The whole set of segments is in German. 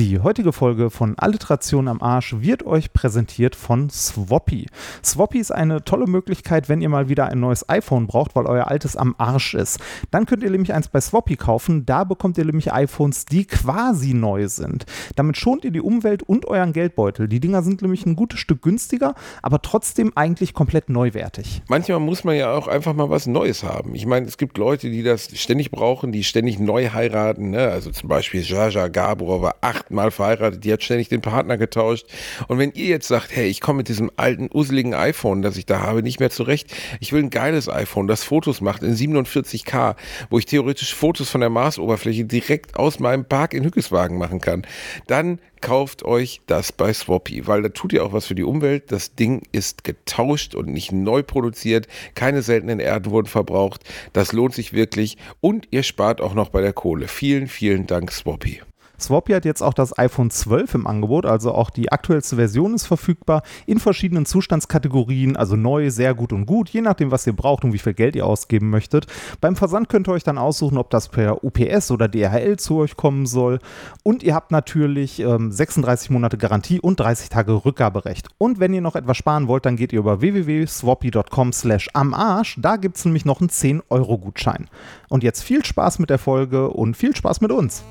Die heutige Folge von Alliteration am Arsch wird euch präsentiert von Swappy. Swappy ist eine tolle Möglichkeit, wenn ihr mal wieder ein neues iPhone braucht, weil euer altes am Arsch ist. Dann könnt ihr nämlich eins bei Swappy kaufen. Da bekommt ihr nämlich iPhones, die quasi neu sind. Damit schont ihr die Umwelt und euren Geldbeutel. Die Dinger sind nämlich ein gutes Stück günstiger, aber trotzdem eigentlich komplett neuwertig. Manchmal muss man ja auch einfach mal was Neues haben. Ich meine, es gibt Leute, die das ständig brauchen, die ständig neu heiraten. Ne? Also zum Beispiel Jaja Gabor war acht achtmal verheiratet, die hat ständig den Partner getauscht. Und wenn ihr jetzt sagt, hey, ich komme mit diesem alten, useligen iPhone, das ich da habe, nicht mehr zurecht, ich will ein geiles iPhone, das Fotos macht in 47K, wo ich theoretisch Fotos von der Marsoberfläche direkt aus meinem Park in Hückeswagen machen kann, dann kauft euch das bei Swappy, weil da tut ihr auch was für die Umwelt. Das Ding ist getauscht und nicht neu produziert. Keine seltenen Erden wurden verbraucht. Das lohnt sich wirklich und ihr spart auch noch bei der Kohle. Vielen, vielen Dank, Swappy. Swappy hat jetzt auch das iPhone 12 im Angebot, also auch die aktuellste Version ist verfügbar in verschiedenen Zustandskategorien, also neu, sehr gut und gut, je nachdem, was ihr braucht und wie viel Geld ihr ausgeben möchtet. Beim Versand könnt ihr euch dann aussuchen, ob das per UPS oder DHL zu euch kommen soll. Und ihr habt natürlich ähm, 36 Monate Garantie und 30 Tage Rückgaberecht. Und wenn ihr noch etwas sparen wollt, dann geht ihr über www.swappy.com slash am Arsch. Da gibt es nämlich noch einen 10-Euro-Gutschein. Und jetzt viel Spaß mit der Folge und viel Spaß mit uns.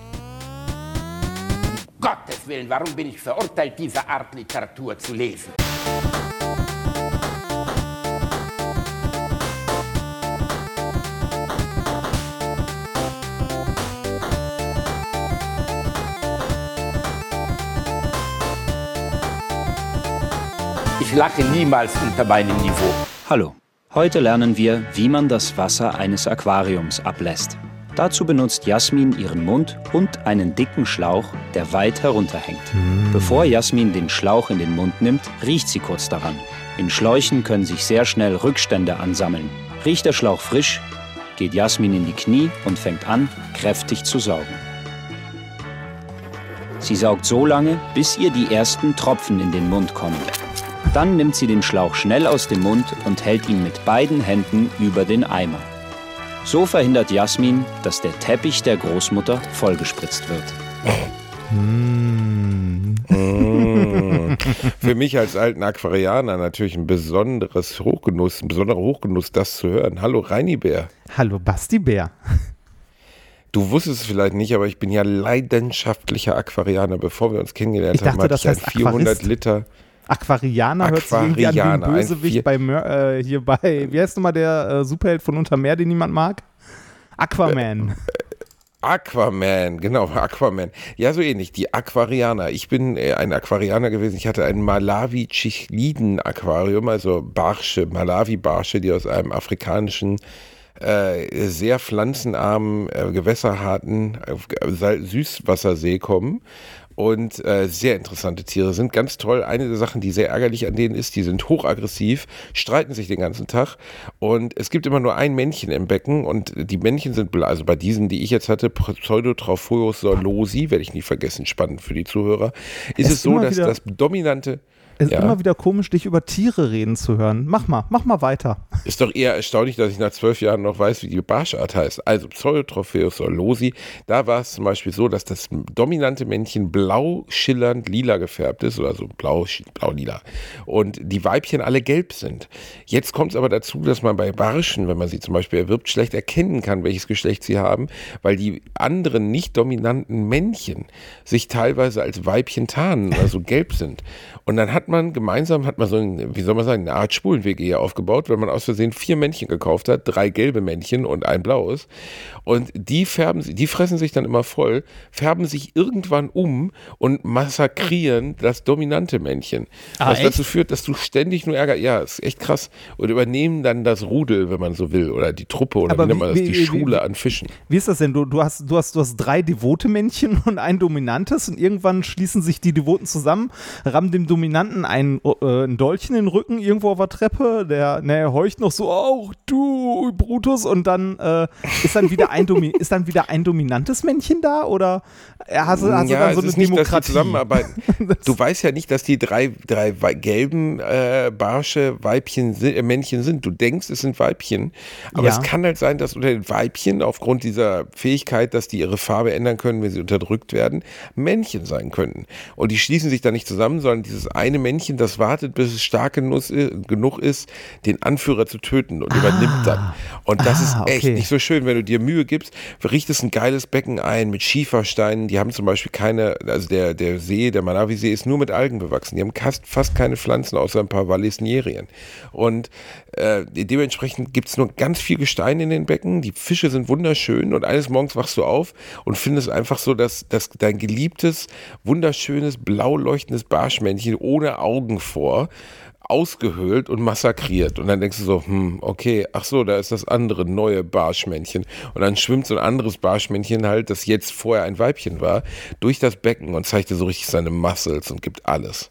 Gottes Willen, warum bin ich verurteilt, diese Art Literatur zu lesen? Ich lache niemals unter meinem Niveau. Hallo, heute lernen wir, wie man das Wasser eines Aquariums ablässt. Dazu benutzt Jasmin ihren Mund und einen dicken Schlauch, der weit herunterhängt. Mm. Bevor Jasmin den Schlauch in den Mund nimmt, riecht sie kurz daran. In Schläuchen können sich sehr schnell Rückstände ansammeln. Riecht der Schlauch frisch, geht Jasmin in die Knie und fängt an, kräftig zu saugen. Sie saugt so lange, bis ihr die ersten Tropfen in den Mund kommen. Dann nimmt sie den Schlauch schnell aus dem Mund und hält ihn mit beiden Händen über den Eimer. So verhindert Jasmin, dass der Teppich der Großmutter vollgespritzt wird. Mm. Für mich als alten Aquarianer natürlich ein besonderes Hochgenuss, ein besonderer Hochgenuss, das zu hören. Hallo Reini Bär. Hallo Basti Bär. Du wusstest es vielleicht nicht, aber ich bin ja leidenschaftlicher Aquarianer. Bevor wir uns kennengelernt ich dachte, haben, hatte das ich heißt ein 400 Aquarist. Liter. Aquarianer hört sich irgendwie an wie ein Bösewicht bei Mör äh, hier bei, wie heißt nochmal der äh, Superheld von Untermeer, den niemand mag? Aquaman. Äh, Aquaman, genau, Aquaman. Ja, so ähnlich, die Aquarianer. Ich bin äh, ein Aquarianer gewesen. Ich hatte ein Malawi-Chichliden-Aquarium, also Barsche, Malawi-Barsche, die aus einem afrikanischen äh, sehr pflanzenarmen, äh, gewässerharten Süßwassersee kommen und äh, sehr interessante Tiere sind. Ganz toll. Eine der Sachen, die sehr ärgerlich an denen ist, die sind hochaggressiv, streiten sich den ganzen Tag und es gibt immer nur ein Männchen im Becken und die Männchen sind, also bei diesen, die ich jetzt hatte, Pseudotrophoeus solosi, werde ich nicht vergessen, spannend für die Zuhörer, ist es, es so, dass das dominante es ist ja. immer wieder komisch, dich über Tiere reden zu hören. Mach mal, mach mal weiter. Ist doch eher erstaunlich, dass ich nach zwölf Jahren noch weiß, wie die Barschart heißt. Also Pseudotropheus orlosi. Da war es zum Beispiel so, dass das dominante Männchen blau schillernd lila gefärbt ist oder so blau, blau lila. Und die Weibchen alle gelb sind. Jetzt kommt es aber dazu, dass man bei Barschen, wenn man sie zum Beispiel erwirbt, schlecht erkennen kann, welches Geschlecht sie haben, weil die anderen nicht dominanten Männchen sich teilweise als Weibchen tarnen, also gelb sind. Und dann hat man gemeinsam, hat man so ein, wie soll man sagen, eine Art Spulenweg hier aufgebaut, weil man aus Versehen vier Männchen gekauft hat, drei gelbe Männchen und ein blaues. Und die färben, die fressen sich dann immer voll, färben sich irgendwann um und massakrieren das dominante Männchen. Ah, was echt? dazu führt, dass du ständig nur Ärger, ja, ist echt krass, und übernehmen dann das Rudel, wenn man so will, oder die Truppe, oder Aber wie nennt man das, die wie, Schule wie, an Fischen. Wie ist das denn? Du, du, hast, du, hast, du hast drei devote Männchen und ein dominantes und irgendwann schließen sich die Devoten zusammen, rammen dem Dominanten ein, äh, ein Dolch in den Rücken irgendwo auf der Treppe, der, ne, heucht noch so, auch du, Brutus, und dann äh, ist dann wieder ein Domi ist dann wieder ein dominantes Männchen da oder hast, du, hast ja, dann so eine nicht, Demokratie? zusammenarbeiten. du weißt ja nicht, dass die drei, drei gelben äh, barsche Weibchen äh, Männchen sind. Du denkst, es sind Weibchen. Aber Ja. es kann halt sein, dass unter den Weibchen aufgrund dieser Fähigkeit, dass die ihre Farbe ändern können, wenn sie unterdrückt werden, Männchen sein könnten. Und die schließen sich da nicht zusammen, sondern dieses eine Männchen, das wartet, bis es stark genug ist, den Anführer zu töten und übernimmt dann. Und das Ah, ist echt okay. nicht so schön, wenn du dir Mühe gibst, richtest ein geiles Becken ein mit Schiefersteinen. Die haben zum Beispiel keine, also der, der See, der Malawisee ist nur mit Algen bewachsen. Die haben fast, keine Pflanzen, außer ein paar Vallisnerien. Und äh, dementsprechend gibt es nur ganz viel Gestein in den Becken. Die Fische sind wunderschön und eines Morgens wachst du auf und findest einfach so, dass, dass dein geliebtes, wunderschönes, blau leuchtendes Barschmännchen ohne Augen vor ausgehöhlt und massakriert. Und dann denkst du so, hm, okay, ach so, da ist das andere neue Barschmännchen. Und dann schwimmt so ein anderes Barschmännchen halt, das jetzt vorher ein Weibchen war, durch das Becken und zeigt dir so richtig seine Muscles und gibt alles.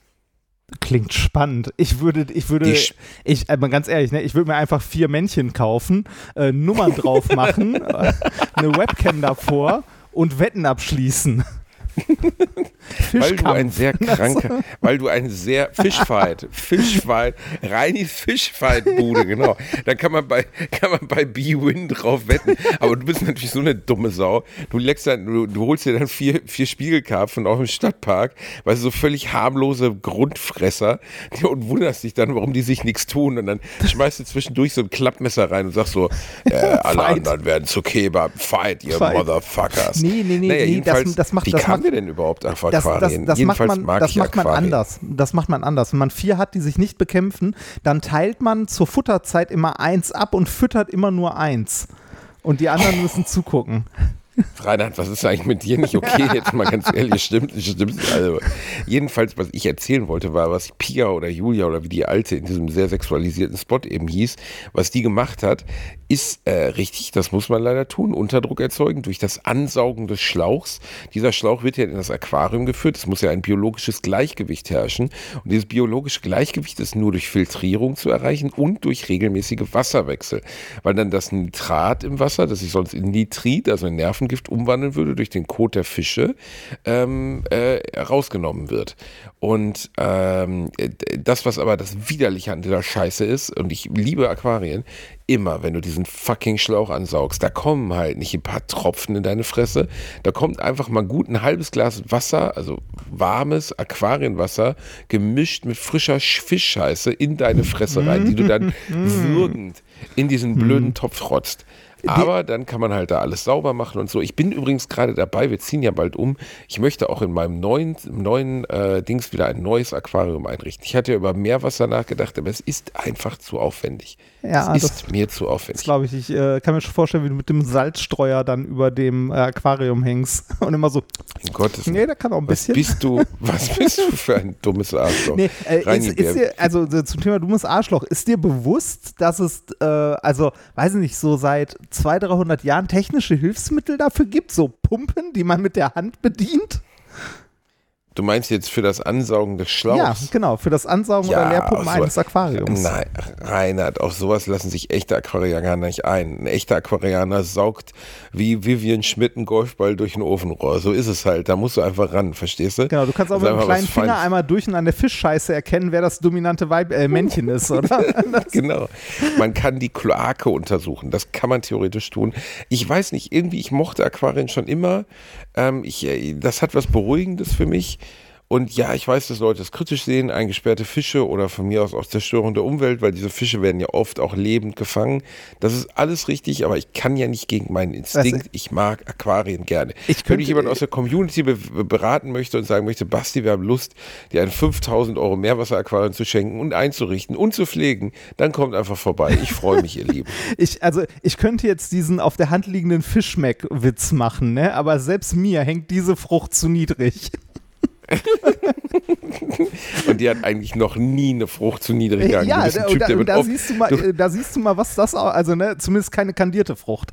Klingt spannend. Ich würde, ich würde, Die Sch- ich, äh, ganz ehrlich, ne, ich würde mir einfach vier Männchen kaufen, äh, Nummern drauf machen, äh, eine Webcam davor und Wetten abschließen. Weil du ein sehr kranker, weil du ein sehr Fischfight, Fischfight, Reinis Fischfight-Bude, genau. Da kann man bei, kann man bei B-Win drauf wetten. Aber du bist natürlich so eine dumme Sau. Du leckst dann, du, du holst dir dann vier, vier Spiegelkarpfen aus dem Stadtpark, weißt du, so völlig harmlose Grundfresser und wunderst dich dann, warum die sich nichts tun. Und dann schmeißt du zwischendurch so ein Klappmesser rein und sagst so, äh, alle anderen werden zu Kebab. Fight, ihr Fight. Motherfuckers. Nee, nee, nee, naja, nee, das- das macht- das macht- wir denn überhaupt auf Das, das, Aquarien? das macht man, das macht man Aquarien. anders. Das macht man anders. Wenn man vier hat, die sich nicht bekämpfen, dann teilt man zur Futterzeit immer eins ab und füttert immer nur eins. Und die anderen müssen zugucken. Reinhard, was ist eigentlich mit dir nicht okay? Jetzt mal ganz ehrlich, stimmt, stimmt. Also, jedenfalls, was ich erzählen wollte, war, was Pia oder Julia oder wie die Alte in diesem sehr sexualisierten Spot eben hieß, was die gemacht hat, ist äh, richtig, das muss man leider tun, Unterdruck erzeugen durch das Ansaugen des Schlauchs. Dieser Schlauch wird ja in das Aquarium geführt, es muss ja ein biologisches Gleichgewicht herrschen. Und dieses biologische Gleichgewicht ist nur durch Filtrierung zu erreichen und durch regelmäßige Wasserwechsel. Weil dann das Nitrat im Wasser, das sich sonst in Nitrit, also in Nervengift, umwandeln würde durch den Kot der Fische, ähm, äh, rausgenommen wird. Und ähm, äh, das, was aber das Widerliche an dieser Scheiße ist, und ich liebe Aquarien, immer, wenn du diesen fucking Schlauch ansaugst, da kommen halt nicht ein paar Tropfen in deine Fresse, da kommt einfach mal gut ein halbes Glas Wasser, also warmes Aquarienwasser, gemischt mit frischer Sch- Fischscheiße in deine Fresse rein, die du dann würgend in diesen blöden Topf rotzt. Aber dann kann man halt da alles sauber machen und so. Ich bin übrigens gerade dabei, wir ziehen ja bald um. Ich möchte auch in meinem neuen, neuen äh, Dings wieder ein neues Aquarium einrichten. Ich hatte ja über Meerwasser nachgedacht, aber es ist einfach zu aufwendig. Ja, das- ist mir zu aufwendig. glaube ich. Ich äh, kann mir schon vorstellen, wie du mit dem Salzstreuer dann über dem äh, Aquarium hängst und immer so, In Gottes nee, da kann auch ein was bisschen. bist du, was bist du für ein dummes Arschloch? Nee, äh, ist, ist dir, also so zum Thema dummes Arschloch, ist dir bewusst, dass es, äh, also, weiß ich nicht, so seit 200, 300 Jahren technische Hilfsmittel dafür gibt, so Pumpen, die man mit der Hand bedient? Du meinst jetzt für das Ansaugen des Schlauchs? Ja, genau, für das Ansaugen Ja, oder Leerpumpen eines Aquariums. Nein, Reinhard, auf sowas lassen sich echte Aquarianer nicht ein. Ein echter Aquarianer saugt wie Vivian Schmidt einen Golfball durch ein Ofenrohr. So ist es halt. Da musst du einfach ran, verstehst du? Genau, du kannst auch mit einem kleinen Finger einmal durch und an der Fischscheiße erkennen, wer das dominante Weib äh, Männchen ist, oder? Genau. Man kann die Kloake untersuchen. Das kann man theoretisch tun. Ich weiß nicht, irgendwie, ich mochte Aquarien schon immer. Ähm, ich, äh, das hat was Beruhigendes für mich. Und ja, ich weiß, dass Leute es kritisch sehen, eingesperrte Fische oder von mir aus auch Zerstörung der Umwelt, weil diese Fische werden ja oft auch lebend gefangen. Das ist alles richtig, aber ich kann ja nicht gegen meinen Instinkt. Ich mag Aquarien gerne. Ich Wenn könnte- mich jemand aus der Community be beraten möchte und sagen möchte, Basti, wir haben Lust, dir ein 5000 Euro Meerwasseraquarium zu schenken und einzurichten und zu pflegen, dann kommt einfach vorbei. Ich freue mich, ihr Lieben. ich, also, ich könnte jetzt diesen auf der Hand liegenden Fischmeck-Witz machen, ne? aber selbst mir hängt diese Frucht zu niedrig. Und die hat eigentlich noch nie eine Frucht zu niedrig gegangen. Ja, da, Typ, da, da, siehst du mal, da siehst du mal, was das auch, also ne, zumindest keine kandierte Frucht.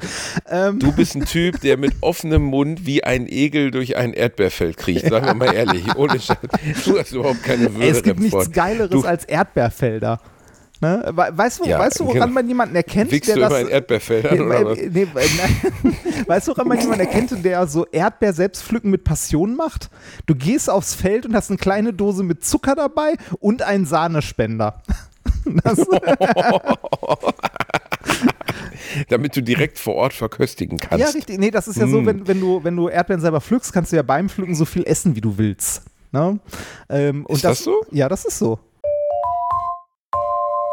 Ähm, du bist ein Typ, der mit offenem Mund wie ein Egel durch ein Erdbeerfeld kriecht. Sagen wir mal ehrlich. Ohne Scheiß. Du hast überhaupt keine Würde. ey, es gibt nichts. Geileres Du- als Erdbeerfelder. Ne? We- Weißt du, Ja, weißt du, woran genau. man jemanden erkennt, Wickst der du das. über ein Erdbeerfeld an, oder was? Nee, weißt du, woran man jemanden erkennt, der so Erdbeer selbst pflücken mit Passion macht? Du gehst aufs Feld und hast eine kleine Dose mit Zucker dabei und einen Sahnespender. Das, damit du direkt vor Ort verköstigen kannst. Ja, richtig. Nee, das ist ja so, Mm. wenn, wenn, du, wenn du Erdbeeren selber pflückst, kannst du ja beim Pflücken so viel essen, wie du willst. Ne? Ähm, und Ist das so? Ja, das ist so.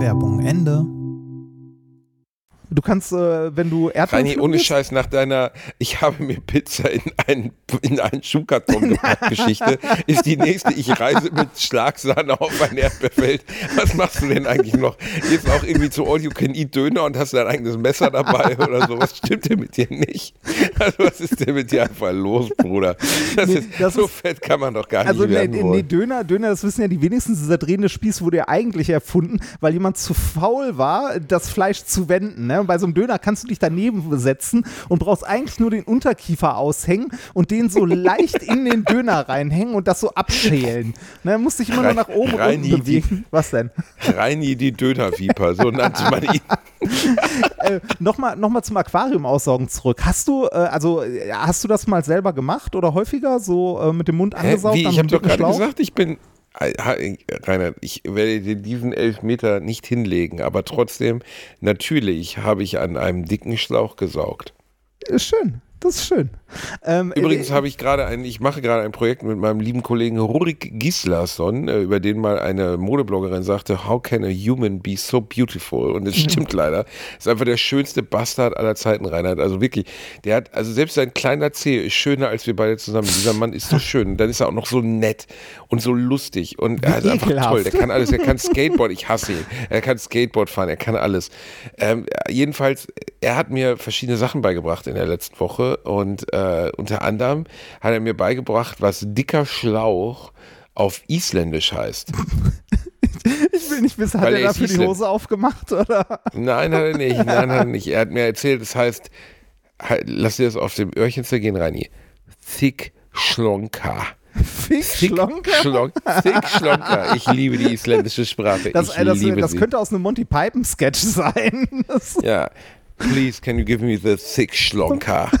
Werbung Ende. Du kannst, äh, wenn du Erdbeeren Reini, ohne Scheiß nach deiner Ich habe mir Pizza in einen, in einen Schuhkarton gepackt Geschichte, ist die nächste, ich reise mit Schlagsahne auf ein Erdbeerfeld. Was machst du denn eigentlich noch? Gehst auch irgendwie zu All You Can Eat Döner und hast dein eigenes Messer dabei oder so. Was stimmt denn mit dir nicht? Also was ist denn mit dir einfach los, Bruder? Das Nee, ist, das so ist- fett kann man doch gar Also nicht werden nee, wollen. nee, Döner, Döner, das wissen ja die wenigsten, dieser drehende Spieß wurde ja eigentlich erfunden, weil jemand zu faul war, das Fleisch zu wenden. Ne? Und bei so einem Döner kannst du dich daneben setzen und brauchst eigentlich nur den Unterkiefer aushängen und den so leicht in den Döner reinhängen und das so abschälen. Ne? Musst dich immer nur nach oben und Reini, unten bewegen. Was denn? Reini die Dönerviper, so nannte man ihn. äh, Nochmal noch mal zum Aquarium aussaugen zurück. Hast du, äh, also äh, hast du das mal selber gemacht oder häufiger so äh, mit dem Mund Hä, angesaugt? wie? an Ich habe doch gerade gesagt, ich bin. Äh, Rainer, ich werde dir diesen Elfmeter nicht hinlegen, aber trotzdem, natürlich habe ich an einem dicken Schlauch gesaugt. Ist schön. Das ist schön. Ähm, Übrigens äh, habe ich gerade ein, ich mache gerade ein Projekt mit meinem lieben Kollegen Rurik Gislason, äh, über den mal eine Modebloggerin sagte, how can a human be so beautiful? Und es stimmt leider. Ist einfach der schönste Bastard aller Zeiten, Reinhard. Also wirklich, der hat, also selbst sein kleiner Zeh ist schöner als wir beide zusammen. Dieser Mann ist so schön. Und dann ist er auch noch so nett und so lustig und er ist einfach ekelhaft. toll. Der kann alles. Er kann Skateboard. Ich hasse ihn. Er kann Skateboard fahren. Er kann alles. Ähm, jedenfalls, er hat mir verschiedene Sachen beigebracht in der letzten Woche und äh, unter anderem hat er mir beigebracht, was dicker Schlauch auf Isländisch heißt. ich will nicht wissen, hat weil er er dafür die Isländer. Hose aufgemacht oder? Nein, hat er nicht. Nein, hat er nicht. Er hat mir erzählt, das heißt, halt, lass dir das auf dem Öhrchen zergehen, Reini. Thick Schlonka. Thick Schlonker? Schlon Thick Schlonka. Ich liebe die isländische Sprache. Das, ich das, liebe das sie. könnte aus einem Monty Python Sketch sein. Das, Ja. Please, can you give me the thick Schlonka?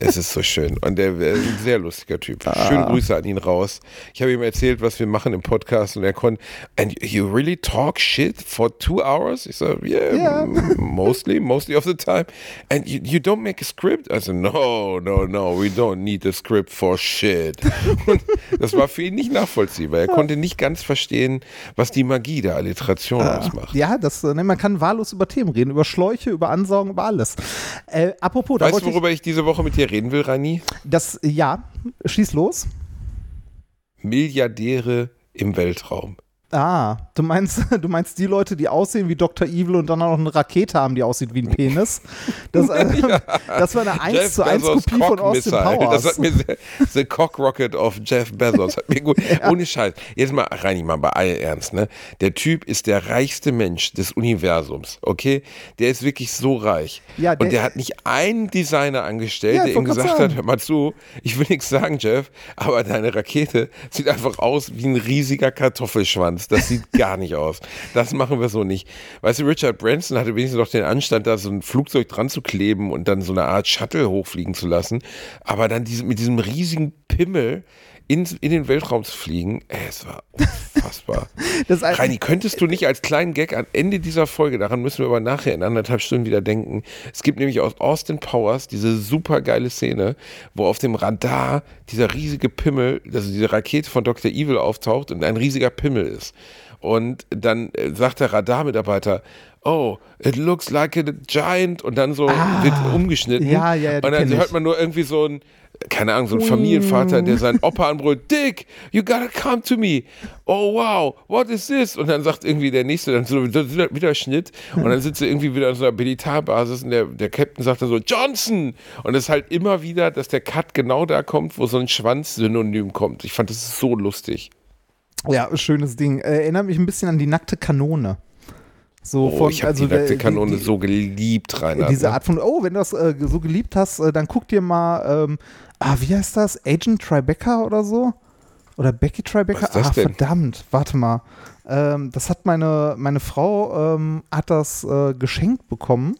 Es ist so schön. Und der ist ein sehr lustiger Typ. Schöne Grüße an ihn raus. Ich habe ihm erzählt, was wir machen im Podcast und er konnte, and you really talk shit for two hours? Ich sage, yeah, m- mostly, mostly of the time. And you, you don't make a script? I said, no, no, no, we don't need a script for shit. Und das war für ihn nicht nachvollziehbar. Er konnte nicht ganz verstehen, was die Magie der Alliteration ausmacht. ja, das, äh, ne, man kann wahllos über Themen reden, über Schläuche, über Ansaugen, über alles. Äh, apropos, da Weißt du, wollte ich, worüber ich diese Woche mit dir reden will, Rani? das, ja, schieß los. Milliardäre im Weltraum. Ah, du meinst, du meinst die Leute, die aussehen wie Dr. Evil und dann auch noch eine Rakete haben, die aussieht wie ein Penis? Das, äh, das war eine 1 zu 1 Bezos Kopie von Austin Missile. Powers. Das hat mir sehr, The Cock Rocket of Jeff Bezos hat mir gut. Ohne Scheiß. Jetzt mal, Reini, mal bei all Ernst, ne? Der Typ ist der reichste Mensch des Universums, okay? Der ist wirklich so reich. Ja, der- Und der hat nicht einen Designer angestellt, Ja, der ihm gesagt sagen. hat, hör mal zu, ich will nichts sagen, Jeff, aber deine Rakete sieht einfach aus wie ein riesiger Kartoffelschwanz. Das sieht gar nicht aus. Das machen wir so nicht. Weißt du, Richard Branson hatte wenigstens noch den Anstand, da so ein Flugzeug dran zu kleben und dann so eine Art Shuttle hochfliegen zu lassen. Aber dann diese, mit diesem riesigen Pimmel in, in den Weltraum zu fliegen, ey, es war unfassbar. Das ein- Reini, könntest du nicht als kleinen Gag am Ende dieser Folge, daran müssen wir aber nachher in anderthalb Stunden wieder denken, es gibt nämlich aus Austin Powers diese super geile Szene, wo auf dem Radar dieser riesige Pimmel, also diese Rakete von Dr. Evil auftaucht und ein riesiger Pimmel ist. Und dann äh, sagt der Radarmitarbeiter, oh, it looks like a giant und dann so wird umgeschnitten. Ja, ja, Und dann hört man nur irgendwie so ein, keine Ahnung, so ein Familienvater, der seinen Opa anbrüllt, Dick, you gotta come to me. Oh wow, what is this? Und dann sagt irgendwie der Nächste, dann so wieder, wieder Schnitt und dann sitzt er irgendwie wieder an so einer Militarbasis und der, der Captain sagt dann so, Johnson! Und es ist halt immer wieder, dass der Cut genau da kommt, wo so ein Schwanz-Synonym kommt. Ich fand das so lustig. Ja, schönes Ding. Äh, erinnert mich ein bisschen an die nackte Kanone. So Oh, von, ich habe also die nackte der- Kanone die, die, so geliebt, Reinhard. Diese ne? Art von, oh, wenn du das äh, so geliebt hast, äh, dann guck dir mal, ähm, ah, wie heißt das? Agent Tribeca oder so? Oder Becky Tribeca? Was ah, verdammt, warte mal. Ähm, das hat meine, meine Frau, ähm, hat das äh, geschenkt bekommen.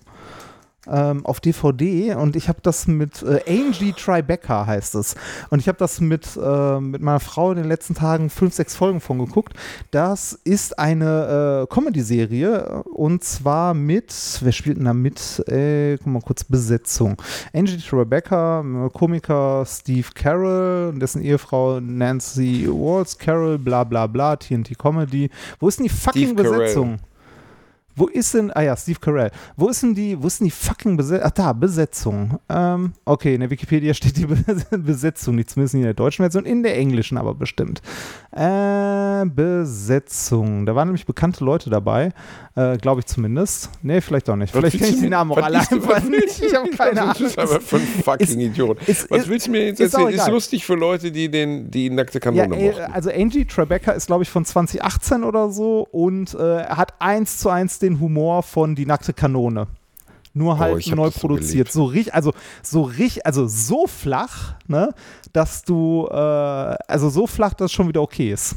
Ähm, auf DVD und ich habe das mit äh, Angie Tribeca heißt es. Und ich habe das mit, äh, mit meiner Frau in den letzten Tagen fünf, sechs Folgen von geguckt. Das ist eine äh, Comedy-Serie und zwar mit, wer spielt denn da mit? Äh, guck mal kurz, Besetzung. Angie Tribeca, äh, Komiker Steve Carroll, dessen Ehefrau Nancy Walls, Carroll, bla bla bla, TNT Comedy. Wo ist denn die fucking Steve Carell. Wo ist denn, ah ja, Steve Carell. Wo ist denn die, wo ist denn die fucking Besetzung? Ach da, Besetzung. Ähm, okay, in der Wikipedia steht die Be Besetzung, nicht zumindest nicht in der deutschen Version, in der englischen aber bestimmt. Äh, Besetzung. Da waren nämlich bekannte Leute dabei, äh, glaube ich zumindest. Nee, vielleicht auch nicht. Was Vielleicht kenne ich mir- Namen auch alle einfach nicht. Ich habe keine Das ist Ahnung. aber für fucking Idiot. Was willst du mir jetzt erzählen? Ist lustig für Leute, die den, die nackte Ja, Kanone ey, mochten. also Angie Tribeca ist, glaube ich, von 2018 oder so und äh, hat eins zu eins den Humor von Die nackte Kanone. Nur Oh, halt hab neu produziert. So richtig, also so richtig, also so flach, ne, dass du, äh, also so flach, dass es schon wieder okay ist.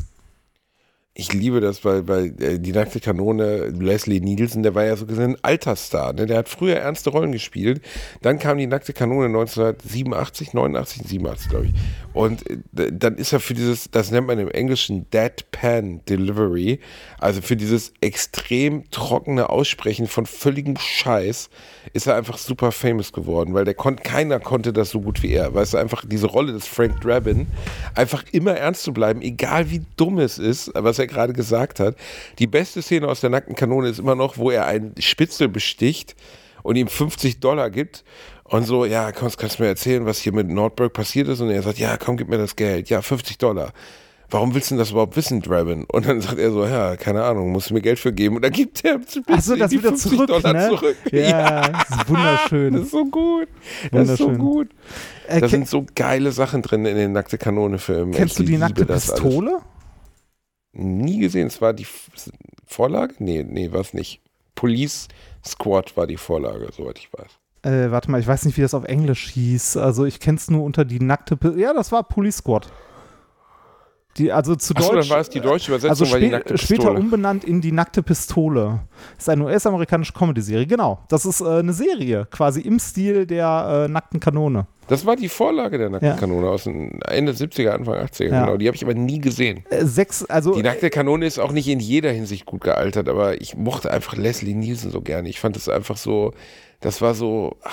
Ich liebe das, weil, weil äh, die nackte Kanone, Leslie Nielsen, der war ja so gesehen ein Altersstar. Ne? Der hat früher ernste Rollen gespielt. Dann kam die nackte Kanone 1987, 89, 87, glaube ich. Und äh, dann ist er für dieses, das nennt man im Englischen Deadpan Delivery, also für dieses extrem trockene Aussprechen von völligem Scheiß, ist er einfach super famous geworden, weil der kon keiner konnte das so gut wie er. Weißt du, einfach diese Rolle des Frank Drabin, einfach immer ernst zu bleiben, egal wie dumm es ist, was er gerade gesagt hat. Die beste Szene aus der nackten Kanone ist immer noch, wo er einen Spitzel besticht und ihm 50 Dollar gibt und so, ja, komm, kannst du mir erzählen, was hier mit Nordberg passiert ist? Und er sagt, ja, komm, gib mir das Geld. Ja, 50 Dollar. Warum willst du denn das überhaupt wissen, Drabin? Und dann sagt er so, ja, keine Ahnung, musst du mir Geld für geben. Und dann gibt er zu Achso, das die wieder 50 zurück, Dollar ne? zurück. Ja, das ist wunderschön. Das ist so gut. Das ist so gut. Äh, Da sind so geile Sachen drin in den Nackte Kanone-Filmen. Kennst du Ich die liebe nackte. Pistole? Nie gesehen. Es war die Vorlage? Nee, nee, war es nicht. Police Squad war die Vorlage, soweit ich weiß. Äh, warte mal, ich weiß nicht, wie das auf Englisch hieß. Also ich kenne es nur unter die nackte Pistole. Ja, das war Police Squad. Die, also zu Achso, Deutsch. dann war es die deutsche Übersetzung, also spä nackte später umbenannt in die nackte Pistole. Ist eine US-amerikanische Comedy-Serie, genau. Das ist äh, eine Serie, quasi im Stil der äh, nackten Kanone. Das war die Vorlage der nackten Ja. Kanone aus den Ende 70er, Anfang 80er, Ja. genau. Die habe ich aber nie gesehen. Äh, sechs, also Die nackte Kanone ist auch nicht in jeder Hinsicht gut gealtert, aber ich mochte einfach Leslie Nielsen so gerne. Ich fand es einfach so, das war so. ah,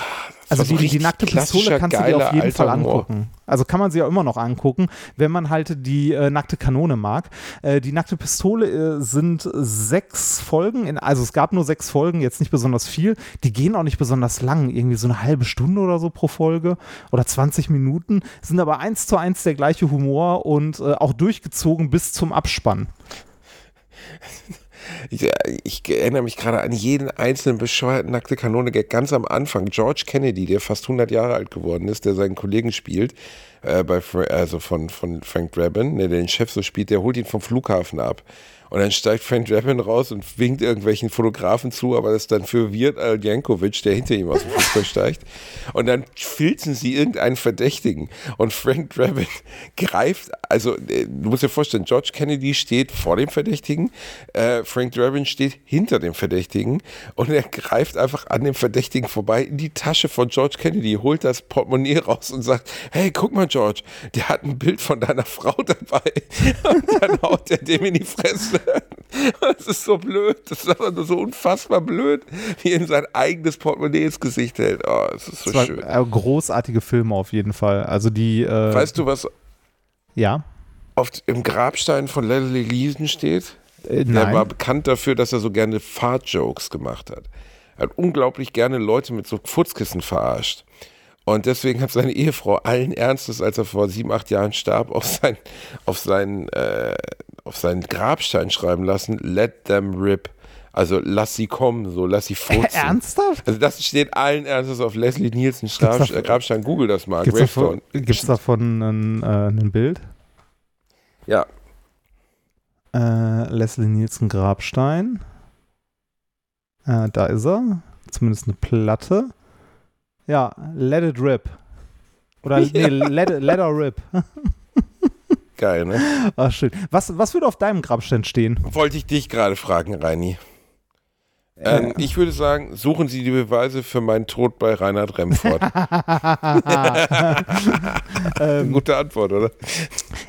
das Also war so die, die nackte Pistole kannst du dir auf jeden Fall Humor. angucken. Also kann man sie ja immer noch angucken, wenn man halt die äh, nackte Kanone mag. Äh, die nackte Pistole äh, sind sechs Folgen, in, also es gab nur sechs Folgen, jetzt nicht besonders viel. Die gehen auch nicht besonders lang, irgendwie so eine halbe Stunde oder so pro Folge oder 20 Minuten, sind aber eins zu eins der gleiche Humor und äh, auch durchgezogen bis zum Abspann. Ich, äh, ich erinnere mich gerade an jeden einzelnen bescheuerten nackte Kanone-Gag ganz am Anfang. George Kennedy, der fast 100 Jahre alt geworden ist, der seinen Kollegen spielt, äh, bei, also von, von Frank Drabin, der den Chef so spielt, der holt ihn vom Flughafen ab. Und dann steigt Frank Drabin raus und winkt irgendwelchen Fotografen zu, aber das ist dann für Wirt Al Jankovic, der hinter ihm aus dem Flugzeug steigt. Und dann filzen sie irgendeinen Verdächtigen. Und Frank Drabin greift, also äh, du musst dir vorstellen, George Kennedy steht vor dem Verdächtigen, äh, Frank Drabin steht hinter dem Verdächtigen und er greift einfach an dem Verdächtigen vorbei in die Tasche von George Kennedy, holt das Portemonnaie raus und sagt, hey, guck mal George, der hat ein Bild von deiner Frau dabei. Und dann haut er dem in die Fresse. Das ist so blöd, das ist einfach nur so unfassbar blöd, wie er sein eigenes Portemonnaie ins Gesicht hält. Oh, es ist so Das schön. äh, großartige Filme auf jeden Fall. Also die, äh, Weißt du, was ja, auf, im Grabstein von Leslie Leeson steht? äh, Der war bekannt dafür, dass er so gerne Fart-Jokes gemacht hat. Er hat unglaublich gerne Leute mit so Furzkissen verarscht. Und deswegen hat seine Ehefrau allen Ernstes, als er vor sieben, acht Jahren starb, auf, sein, auf, seinen, äh, auf seinen Grabstein schreiben lassen, let them rip. Also lass sie kommen, so lass sie furzen. Ernsthaft? Also das steht allen Ernstes auf Leslie Nielsen Grab, Grabstein. Google das mal. Gibt es davon, ein, äh, ein Bild? Ja, Äh, Leslie Nielsen Grabstein. Äh, da ist er. Zumindest eine Platte. Ja, Let It Rip. Oder nee, let, it- let Her Rip. geil, ne? Ach, schön. Was, was würde auf deinem Grabstein stehen? Wollte ich dich gerade fragen, Reini. Äh. Ähm, ich würde sagen, suchen Sie die Beweise für meinen Tod bei Reinhard Remford. Ähm, Gute Antwort, oder?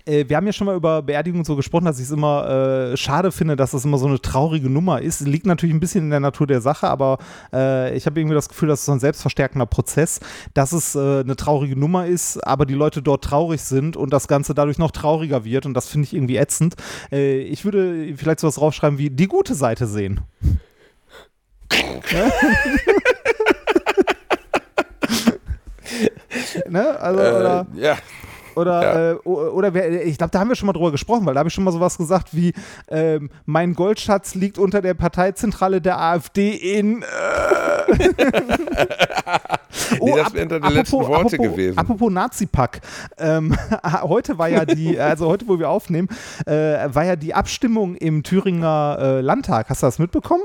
äh, wir haben ja schon mal über Beerdigungen so gesprochen, dass ich es immer äh, schade finde, dass das immer so eine traurige Nummer ist. Liegt natürlich ein bisschen in der Natur der Sache, aber äh, ich habe irgendwie das Gefühl, dass es so ein selbstverstärkender Prozess, dass es äh, eine traurige Nummer ist, aber die Leute dort traurig sind und das Ganze dadurch noch trauriger wird und das finde ich irgendwie ätzend. Äh, ich würde vielleicht sowas draufschreiben wie die gute Seite sehen. ne? Also, oder, Äh, ja, oder, Ja. äh, oder wer, ich glaube, da haben wir schon mal drüber gesprochen, weil da habe ich schon mal sowas gesagt wie, ähm, mein Goldschatz liegt unter der Parteizentrale der AfD in. Äh Nee, das wären dann die letzten Worte apropos, gewesen. Apropos Nazi-Pack. Ähm, heute war ja die, also heute, wo wir aufnehmen, äh, war ja die Abstimmung im Thüringer äh, Landtag. Hast du das mitbekommen?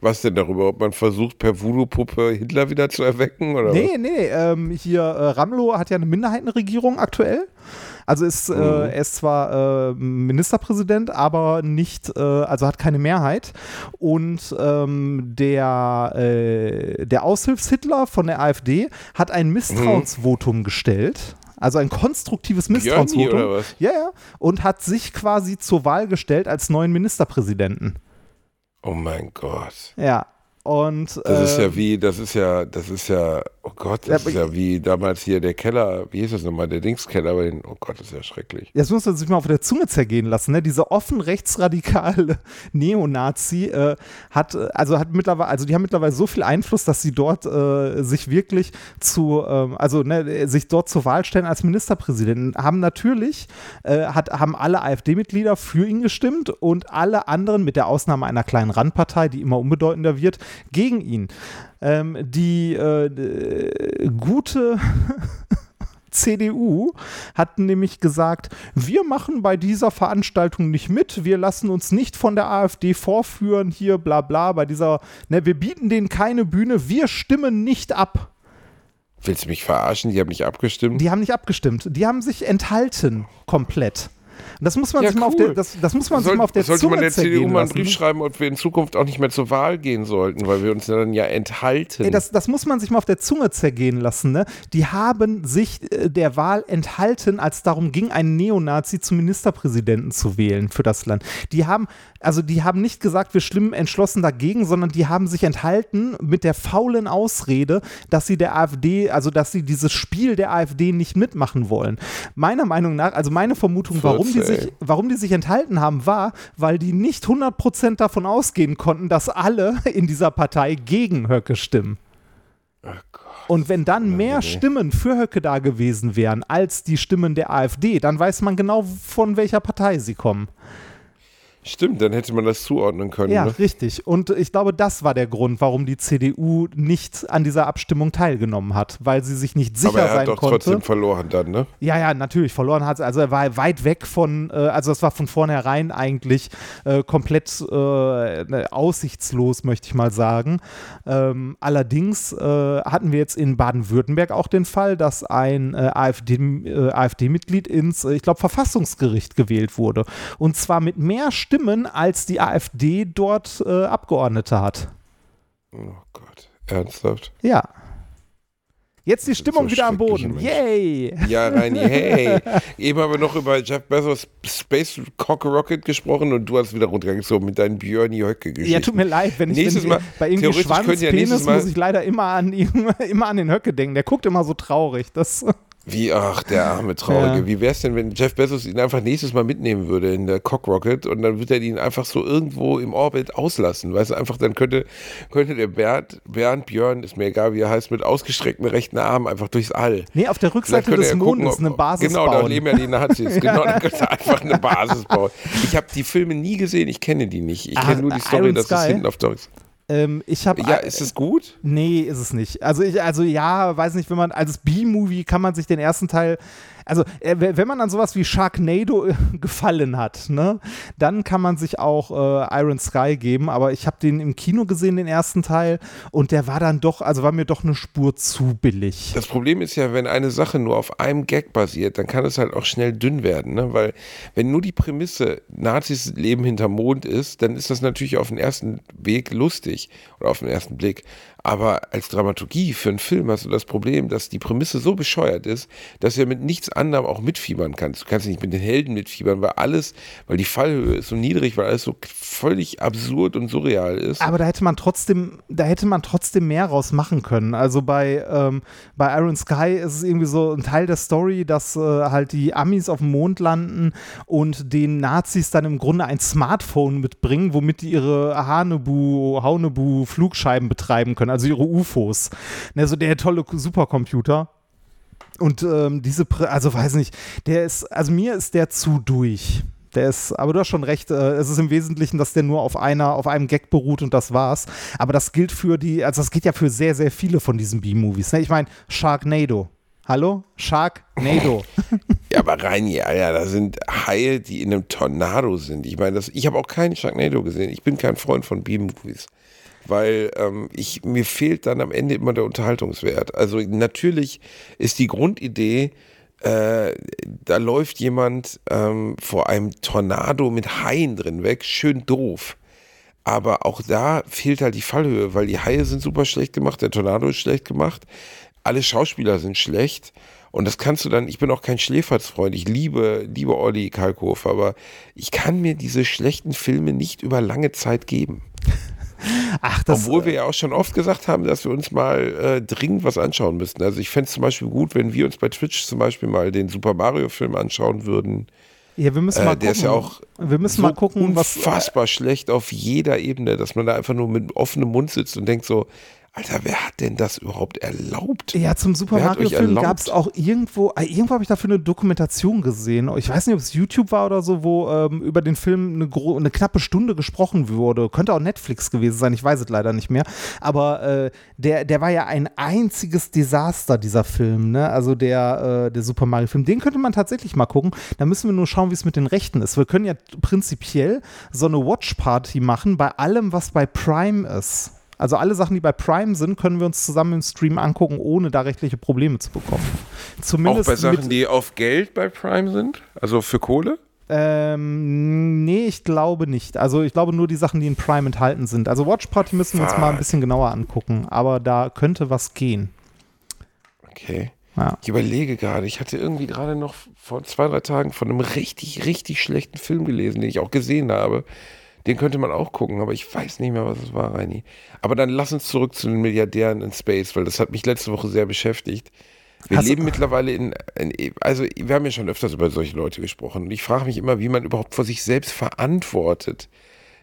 Was denn darüber, ob man versucht, per Voodoo-Puppe Hitler wieder zu erwecken? Oder Nee, nee, ähm, hier äh, Ramlo hat ja eine Minderheitenregierung aktuell. Also ist, äh, er ist zwar äh, Ministerpräsident, aber nicht, äh, also hat keine Mehrheit. Und ähm, der, äh, der Aushilfs-Hitler von der AfD hat ein Misstrauensvotum gestellt. Also ein konstruktives Misstrauensvotum. was? Ja, ja. Und hat sich quasi zur Wahl gestellt als neuen Ministerpräsidenten. Oh mein Gott. Ja. Und, Das ist äh, ja wie, das ist ja, das ist ja, oh Gott, Ja, das aber- ist ja wie damals hier der Keller, wie hieß das nochmal, der Dingskeller, aber den, oh Gott, das ist ja schrecklich. Das muss man sich mal auf der Zunge zergehen lassen. Ne? Dieser offen rechtsradikale Neonazi äh, hat, äh, also hat mittlerweile, also die haben mittlerweile so viel Einfluss, dass sie dort äh, sich wirklich zu, ähm, also ne, sich dort zur Wahl stellen als Ministerpräsidenten. Haben natürlich, äh, hat, haben alle AfD-Mitglieder für ihn gestimmt und alle anderen, mit der Ausnahme einer kleinen Randpartei, die immer unbedeutender wird, gegen ihn. Ähm, die äh, äh, gute CDU hat nämlich gesagt, wir machen bei dieser Veranstaltung nicht mit, wir lassen uns nicht von der AfD vorführen, hier bla bla, bei dieser, ne, wir bieten denen keine Bühne, wir stimmen nicht ab. Willst du mich verarschen? Die haben nicht abgestimmt? Die haben nicht abgestimmt, die haben sich enthalten komplett. Das muss man Ja, sich mal auf cool. der, das, das muss man Soll, sich mal auf der sollte Zunge man der CDU zergehen mal einen lassen. Brief schreiben, ob wir in Zukunft auch nicht mehr zur Wahl gehen sollten, weil wir uns dann ja enthalten. Ey, das, das muss man sich mal auf der Zunge zergehen lassen. Ne? Die haben sich äh, der Wahl enthalten, als es darum ging, einen Neonazi zum Ministerpräsidenten zu wählen für das Land. Die haben, also die haben nicht gesagt, wir schlimm entschlossen dagegen, sondern die haben sich enthalten mit der faulen Ausrede, dass sie der AfD, also dass sie dieses Spiel der AfD nicht mitmachen wollen. Meiner Meinung nach, also meine Vermutung, warum die, sich, warum die sich enthalten haben, war, weil die nicht 100% davon ausgehen konnten, dass alle in dieser Partei gegen Höcke stimmen. Und wenn dann mehr. Stimmen für Höcke da gewesen wären als die Stimmen der AfD, dann weiß man genau, von welcher Partei sie kommen. Stimmt, dann hätte man das zuordnen können. Ja, ne? richtig. Und ich glaube, das war der Grund, warum die CDU nicht an dieser Abstimmung teilgenommen hat, weil sie sich nicht sicher Aber er sein hat doch konnte. trotzdem verloren dann, ne? Ja, ja, natürlich verloren hat. Also er war weit weg von, äh, also es war von vornherein eigentlich äh, komplett äh, aussichtslos, möchte ich mal sagen. Ähm, allerdings äh, hatten wir jetzt in Baden-Württemberg auch den Fall, dass ein äh, AfD, äh, AfD-Mitglied ins, ich glaube, Verfassungsgericht gewählt wurde. Und zwar mit mehr Stimmen, als die AfD dort äh, Abgeordnete hat. Oh Gott, ernsthaft? Ja. Jetzt die Stimmung so wieder am Boden. Yay! Ja, Reini, hey. Eben haben wir noch über Jeff Bezos Space Cock Rocket gesprochen und du hast wieder runtergezogen mit deinen Björni höcke geschichten Ja, tut mir leid, wenn ich wenn Mal- bei irgendwie theoretisch Schwanz, ihr Penis, Mal- muss ich leider immer an ihn, immer an den Höcke denken. Der guckt immer so traurig. Das, Wie, ach, der arme Traurige. Ja. Wie wäre es denn, wenn Jeff Bezos ihn einfach nächstes Mal mitnehmen würde in der Cock Rocket und dann würde er ihn einfach so irgendwo im Orbit auslassen? Weißt du, einfach dann könnte, könnte der Bernd, Bernd Björn, ist mir egal, wie er heißt, mit ausgestreckten rechten Armen einfach durchs All. nee, auf der Rückseite könnte des er gucken, Mondes ob- eine Basis Genau, da bauen. leben ja die Nazis. Genau, da könnte er einfach eine Basis bauen. Ich habe die Filme nie gesehen, ich kenne die nicht. Ich Ah, kenne nur die Story, dass es hinten auf Dogs. Ähm, ich habe Ja, ist es gut? Nee, ist es nicht. Also ich, also ja, weiß nicht, wenn man als B-Movie kann man sich den ersten Teil, also äh, wenn man an sowas wie Sharknado äh, gefallen hat, ne, dann kann man sich auch äh, Iron Sky geben. Aber ich habe den im Kino gesehen, den ersten Teil, und der war dann doch, also war mir doch eine Spur zu billig. Das Problem ist ja, wenn eine Sache nur auf einem Gag basiert, dann kann es halt auch schnell dünn werden, ne? Weil wenn nur die Prämisse Nazis leben hinterm Mond ist, dann ist das natürlich auf den ersten Weg lustig oder auf den ersten Blick. Aber als Dramaturgie für einen Film hast du das Problem, dass die Prämisse so bescheuert ist, dass du ja mit nichts anderem auch mitfiebern kannst. Du kannst nicht mit den Helden mitfiebern, weil alles, weil die Fallhöhe ist so niedrig, weil alles so völlig absurd und surreal ist. Aber da hätte man trotzdem, da hätte man trotzdem mehr raus machen können. Also bei, ähm, bei Iron Sky ist es irgendwie so ein Teil der Story, dass äh, halt die Amis auf dem Mond landen und den Nazis dann im Grunde ein Smartphone mitbringen, womit die ihre Hanebu, Haunebu Flugscheiben betreiben können, also ihre UFOs. Ne, so der tolle Supercomputer. Und ähm, diese, Prä also weiß nicht, der ist, also mir ist der zu durch. Der ist, aber du hast schon recht, äh, es ist im Wesentlichen, dass der nur auf einer, auf einem Gag beruht und das war's. Aber das gilt für die, also das gilt ja für sehr, sehr viele von diesen B-Movies. Ne? Ich meine, Sharknado. Hallo? Sharknado. Ja, aber rein, ja, ja, da sind Haie, die in einem Tornado sind. Ich meine, ich habe auch keinen Sharknado gesehen. Ich bin kein Freund von B-Movies. Weil ähm, ich, mir fehlt dann am Ende immer der Unterhaltungswert. Also natürlich ist die Grundidee, äh, da läuft jemand ähm, vor einem Tornado mit Haien drin weg, schön doof. Aber auch da fehlt halt die Fallhöhe, weil die Haie sind super schlecht gemacht, der Tornado ist schlecht gemacht, alle Schauspieler sind schlecht. Und das kannst du dann, ich bin auch kein Schläferzfreund, ich liebe, liebe Olli Kalkofe, aber ich kann mir diese schlechten Filme nicht über lange Zeit geben. Ach, das, Obwohl wir ja auch schon oft gesagt haben, dass wir uns mal äh, dringend was anschauen müssten. Also ich fände es zum Beispiel gut, wenn wir uns bei Twitch zum Beispiel mal den Super Mario-Film anschauen würden. ja, wir müssen Äh, mal der gucken. ist ja auch wir müssen so mal gucken, was. unfassbar schlecht auf jeder Ebene, dass man da einfach nur mit offenem Mund sitzt und denkt so, Alter, wer hat denn das überhaupt erlaubt? Ja, zum Super Mario-Film gab es auch irgendwo, äh, irgendwo habe ich dafür eine Dokumentation gesehen. Ich weiß nicht, ob es YouTube war oder so, wo ähm, über den Film eine, eine knappe Stunde gesprochen wurde. Könnte auch Netflix gewesen sein, ich weiß es leider nicht mehr. Aber äh, der, der war ja ein einziges Desaster, dieser Film, ne? Also der, äh, der Super Mario-Film. Den könnte man tatsächlich mal gucken. Da müssen wir nur schauen, wie es mit den Rechten ist. Wir können ja prinzipiell so eine Watch-Party machen bei allem, was bei Prime ist. Also alle Sachen, die bei Prime sind, können wir uns zusammen im Stream angucken, ohne da rechtliche Probleme zu bekommen. Auch Zumindest bei Sachen, die auf Geld bei Prime sind? Also für Kohle? ähm, nee, ich glaube nicht. Also ich glaube nur die Sachen, die in Prime enthalten sind. Also Watch Party müssen wir uns mal ein bisschen genauer angucken, aber da könnte was gehen. Okay. Ja. Ich überlege gerade, ich hatte irgendwie gerade noch vor zwei, drei Tagen von einem richtig, richtig schlechten Film gelesen, den ich auch gesehen habe. Den könnte man auch gucken, aber ich weiß nicht mehr, was es war, Reini. Aber dann lass uns zurück zu den Milliardären in Space, weil das hat mich letzte Woche sehr beschäftigt. Wir Hast leben mittlerweile in, in, also wir haben ja schon öfters über solche Leute gesprochen und ich frage mich immer, wie man überhaupt vor sich selbst verantwortet,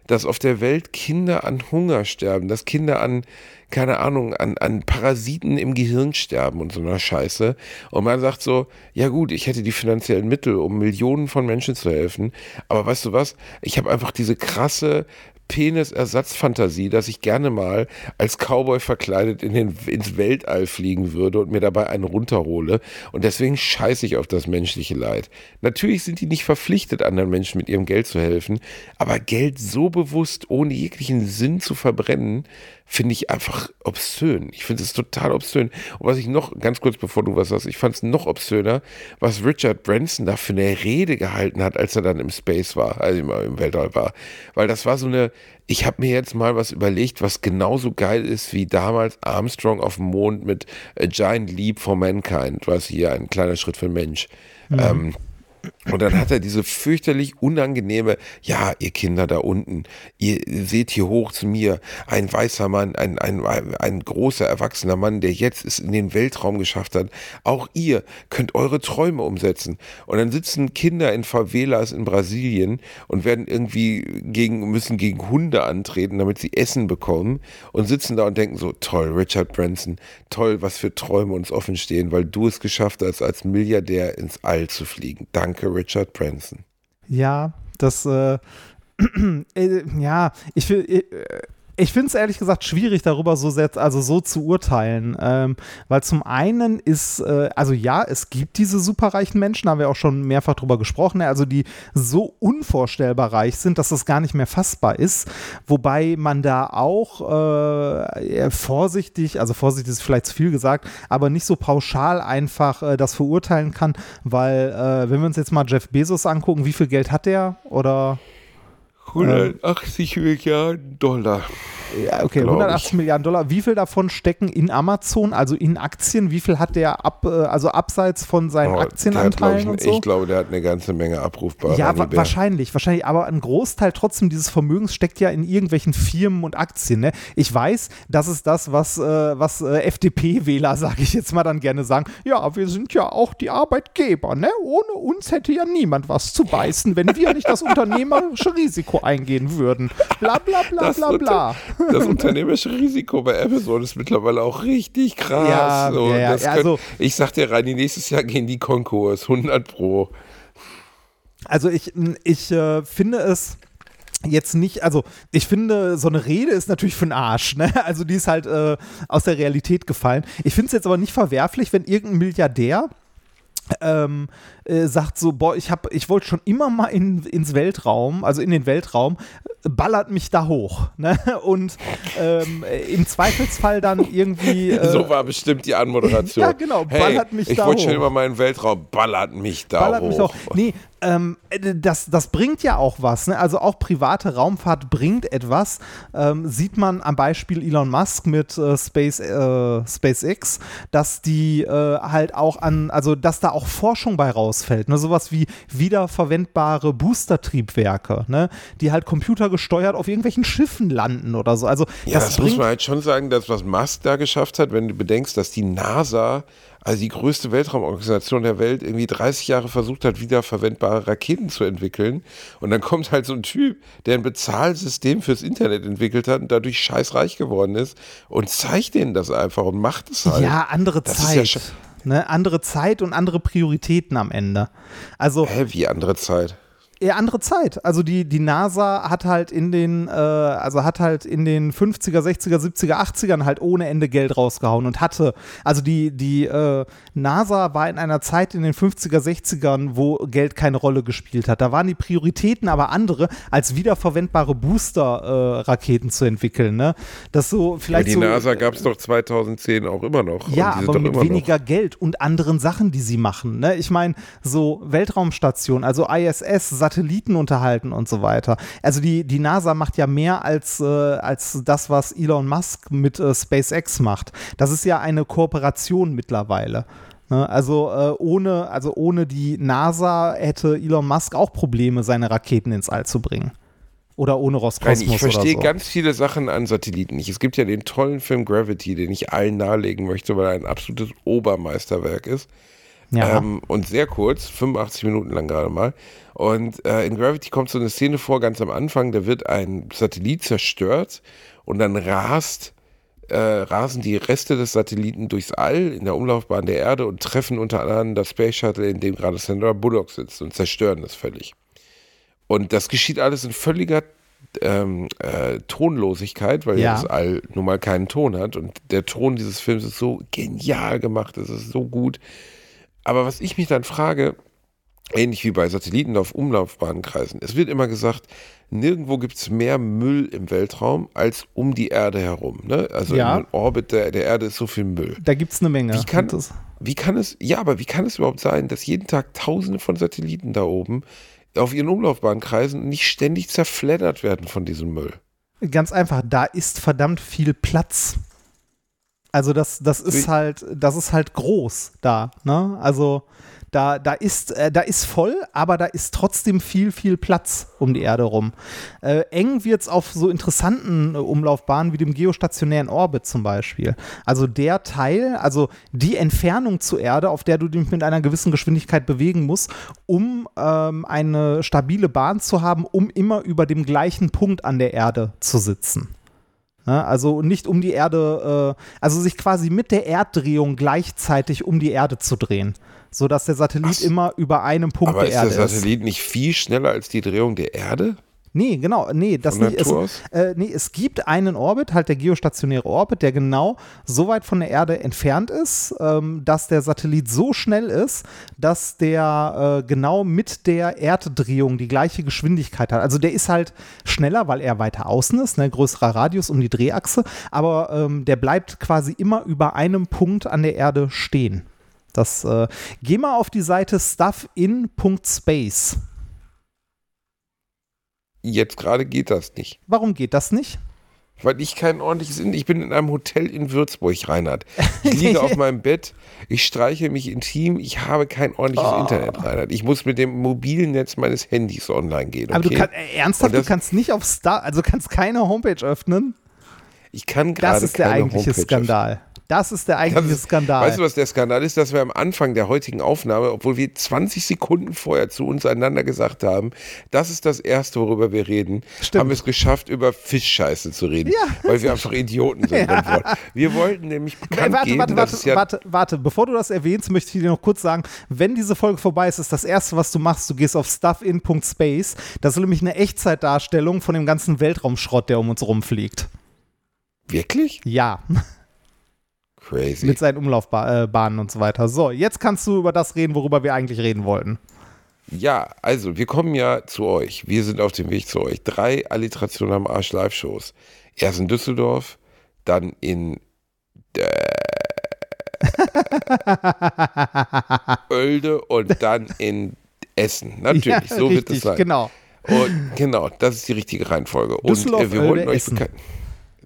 dass auf der Welt Kinder an Hunger sterben, dass Kinder an, keine Ahnung, an, an Parasiten im Gehirn sterben und so einer Scheiße. Und man sagt so, ja gut, ich hätte die finanziellen Mittel, um Millionen von Menschen zu helfen. Aber weißt du was? Ich habe einfach diese krasse Penis-Ersatzfantasie, dass ich gerne mal als Cowboy verkleidet in den, ins Weltall fliegen würde und mir dabei einen runterhole. Und deswegen scheiße ich auf das menschliche Leid. Natürlich sind die nicht verpflichtet, anderen Menschen mit ihrem Geld zu helfen, aber Geld so bewusst, ohne jeglichen Sinn zu verbrennen, finde ich einfach obszön. Ich finde es total obszön. Und was ich noch, ganz kurz bevor du was sagst, ich fand es noch obszöner, was Richard Branson da für eine Rede gehalten hat, als er dann im Space war, also im Weltall war. Weil das war so eine, ich habe mir jetzt mal was überlegt, was genauso geil ist wie damals Armstrong auf dem Mond mit A Giant Leap for Mankind, was hier ein kleiner Schritt für den Mensch. Mhm. Ähm, und dann hat er diese fürchterlich unangenehme, ja, ihr Kinder da unten, ihr seht hier hoch zu mir, ein weißer Mann, ein, ein, ein großer, erwachsener Mann, der jetzt es in den Weltraum geschafft hat. Auch ihr könnt eure Träume umsetzen. Und dann sitzen Kinder in Favelas in Brasilien und werden irgendwie gegen, müssen gegen Hunde antreten, damit sie Essen bekommen und sitzen da und denken so, toll, Richard Branson, toll, was für Träume uns offen stehen, weil du es geschafft hast, als Milliardär ins All zu fliegen. Danke, Richard Branson. Ja, das, äh, äh, ja, ich will, äh, ich finde es ehrlich gesagt schwierig, darüber so sehr, also so zu urteilen. Ähm, weil zum einen ist, äh, also ja, es gibt diese superreichen Menschen, haben wir auch schon mehrfach drüber gesprochen, also die so unvorstellbar reich sind, dass das gar nicht mehr fassbar ist. Wobei man da auch äh, vorsichtig, also vorsichtig ist vielleicht zu viel gesagt, aber nicht so pauschal einfach äh, das verurteilen kann, weil äh, wenn wir uns jetzt mal Jeff Bezos angucken, wie viel Geld hat der oder 180 Milliarden Dollar. Ja, okay, 180 ich. Milliarden Dollar. Wie viel davon stecken in Amazon, also in Aktien? Wie viel hat der ab, äh, also abseits von seinen oh, Aktienanteilen ich, und so? Ich glaube, der hat eine ganze Menge abrufbar. Ja, wa wahrscheinlich, wahrscheinlich. Aber ein Großteil trotzdem dieses Vermögens steckt ja in irgendwelchen Firmen und Aktien. Ne? Ich weiß, das ist das, was, äh, was äh, FDP-Wähler, sage ich jetzt mal dann gerne sagen. Ja, wir sind ja auch die Arbeitgeber. Ne? Ohne uns hätte ja niemand was zu beißen, wenn wir nicht das unternehmerische Risiko eingehen würden. Bla bla bla bla bla das unternehmerische Risiko bei Amazon ist mittlerweile auch richtig krass. Ja, so, ja, ja. Können, also, ich sag dir, Reini, nächstes Jahr gehen die Konkurs, 100 pro. Also ich, ich äh, finde es jetzt nicht, also ich finde, so eine Rede ist natürlich für den Arsch, ne? Also die ist halt äh, aus der Realität gefallen. Ich finde es jetzt aber nicht verwerflich, wenn irgendein Milliardär ähm, äh, sagt so, boah, ich habe, ich wollte schon immer mal in, ins Weltraum, also in den Weltraum, ballert mich da hoch. Ne? Und ähm, im Zweifelsfall dann irgendwie. Äh, so war bestimmt die Anmoderation. ja, genau, ballert hey, mich da hoch. Ich wollte schon immer mal in den Weltraum, ballert mich da ballert hoch. Mich hoch. Nee, ähm, äh, das, das bringt ja auch was. Ne? Also auch private Raumfahrt bringt etwas. Ähm, sieht man am Beispiel Elon Musk mit äh, Space, äh, SpaceX, dass die äh, halt auch an, also dass da auch Forschung bei rausfällt. Ne? Sowas wie wiederverwendbare Booster-Triebwerke, ne? die halt computergesteuert auf irgendwelchen Schiffen landen oder so. Also, ja, das, das muss man halt schon sagen, dass was Musk da geschafft hat, wenn du bedenkst, dass die NASA also die größte Weltraumorganisation der Welt, irgendwie 30 Jahre versucht hat, wiederverwendbare Raketen zu entwickeln. Und dann kommt halt so ein Typ, der ein Bezahlsystem fürs Internet entwickelt hat und dadurch scheißreich geworden ist und zeigt denen das einfach und macht es halt. Ja, andere das Zeit. Ja ne? Andere Zeit und andere Prioritäten am Ende. Also, Hä, wie andere Zeit? Eher andere Zeit. Also die, die NASA hat halt in den, äh, also hat halt in den 50er, 60er, 70er, 80ern halt ohne Ende Geld rausgehauen und hatte, also die, die äh, NASA war in einer Zeit in den 50er, 60ern, wo Geld keine Rolle gespielt hat. Da waren die Prioritäten aber andere, als wiederverwendbare Booster-Raketen äh, zu entwickeln. Ne? Das so vielleicht. Ja, die so, NASA gab es doch 2010 auch immer noch. Ja, aber mit weniger noch. Geld und anderen Sachen, die sie machen. Ne? Ich meine, so Weltraumstation, also ISS, Satelliten unterhalten und so weiter. Also die, die NASA macht ja mehr als, äh, als das, was Elon Musk mit äh, SpaceX macht. Das ist ja eine Kooperation mittlerweile. Ne? Also, äh, ohne, also ohne die NASA hätte Elon Musk auch Probleme, seine Raketen ins All zu bringen. Oder ohne Roskosmos Ich verstehe so. ganz viele Sachen an Satelliten nicht. Es gibt ja den tollen Film Gravity, den ich allen nahelegen möchte, weil er ein absolutes Obermeisterwerk ist. Ja. Ähm, und sehr kurz, 85 Minuten lang gerade mal. Und äh, in Gravity kommt so eine Szene vor, ganz am Anfang, da wird ein Satellit zerstört und dann rast, äh, rasen die Reste des Satelliten durchs All in der Umlaufbahn der Erde und treffen unter anderem das Space Shuttle, in dem gerade Sandra Bullock sitzt und zerstören es völlig. Und das geschieht alles in völliger ähm, äh, Tonlosigkeit, weil. Ja. das All nun mal keinen Ton hat. Und der Ton dieses Films ist so genial gemacht, es ist so gut. Aber was ich mich dann frage, ähnlich wie bei Satelliten auf Umlaufbahnkreisen, es wird immer gesagt, nirgendwo gibt es mehr Müll im Weltraum als um die Erde herum. Ne? Also Ja. im Orbit der, der Erde ist so viel Müll. Da gibt es eine Menge. Wie kann, wie kann es, ja, aber wie kann es überhaupt sein, dass jeden Tag tausende von Satelliten da oben auf ihren Umlaufbahnen kreisen und nicht ständig zerfleddert werden von diesem Müll? ganz einfach, da ist verdammt viel Platz. Also das, das ist halt, das ist halt groß da, ne? Also da, da ist, äh, da ist voll, aber da ist trotzdem viel, viel Platz um die Erde rum. Äh, eng wird es auf so interessanten äh, Umlaufbahnen wie dem geostationären Orbit zum Beispiel. Also der Teil, also die Entfernung zur Erde, auf der du dich mit einer gewissen Geschwindigkeit bewegen musst, um ähm, eine stabile Bahn zu haben, um immer über dem gleichen Punkt an der Erde zu sitzen. Ja, also nicht um die Erde, äh, also sich quasi mit der Erddrehung gleichzeitig um die Erde zu drehen, sodass der Satellit Ach immer über einem Punkt Aber der ist Erde der ist. Satellit nicht viel schneller als die Drehung der Erde? Nee, genau, nee, das Von nicht. Es, äh, nee, es gibt einen Orbit, halt der geostationäre Orbit, der genau so weit von der Erde entfernt ist, ähm, dass der Satellit so schnell ist, dass der äh, genau mit der Erddrehung die gleiche Geschwindigkeit hat. Also der ist halt schneller, weil er weiter außen ist, ne, größerer Radius um die Drehachse, aber ähm, der bleibt quasi immer über einem Punkt an der Erde stehen. Das, äh, geh mal auf die Seite stuffin.space. Jetzt gerade geht das nicht. Warum geht das nicht? Weil ich kein ordentliches Internet. Ich bin in einem Hotel in Würzburg, Reinhard. Ich liege auf meinem Bett, ich streiche mich intim, ich habe kein ordentliches Oh. Internet, Reinhard. Ich muss mit dem mobilen Netz meines Handys online gehen. Okay? Aber du kannst, äh, ernsthaft, Und du das- kannst nicht auf Star, also kannst keine Homepage öffnen. ich kann gerade Das ist der eigentliche Homepage Skandal. Das ist der eigentliche ist- Skandal. Weißt du, was der Skandal ist? Dass wir am Anfang der heutigen Aufnahme, obwohl wir 20 Sekunden vorher zu uns einander gesagt haben, das ist das Erste, worüber wir reden, Stimmt. haben wir es geschafft, über Fischscheiße zu reden. Ja. Weil wir einfach Idioten sind. Ja. Wir wollten nämlich bekannt warte, geben, warte, dass warte, ja warte, warte, bevor du das erwähnst, möchte ich dir noch kurz sagen, wenn diese Folge vorbei ist, ist das erste, was du machst, du gehst auf stuffin.space. Das ist nämlich eine Echtzeitdarstellung von dem ganzen Weltraumschrott, der um uns rumfliegt. wirklich Ja, crazy. mit seinen Umlaufbahnen und so weiter. So, jetzt kannst du über das reden, worüber wir eigentlich reden wollten. Ja, also wir kommen ja zu euch. Wir sind auf dem Weg zu euch. Drei Alliterationen am Arsch Live-Shows. Erst in Düsseldorf, dann in Oelde und dann in Essen. Natürlich, so wird es sein. Genau. Und genau, das ist die richtige Reihenfolge. Und Düsseldorf, äh, wir wollten Oelde, euch Essen. bekannt.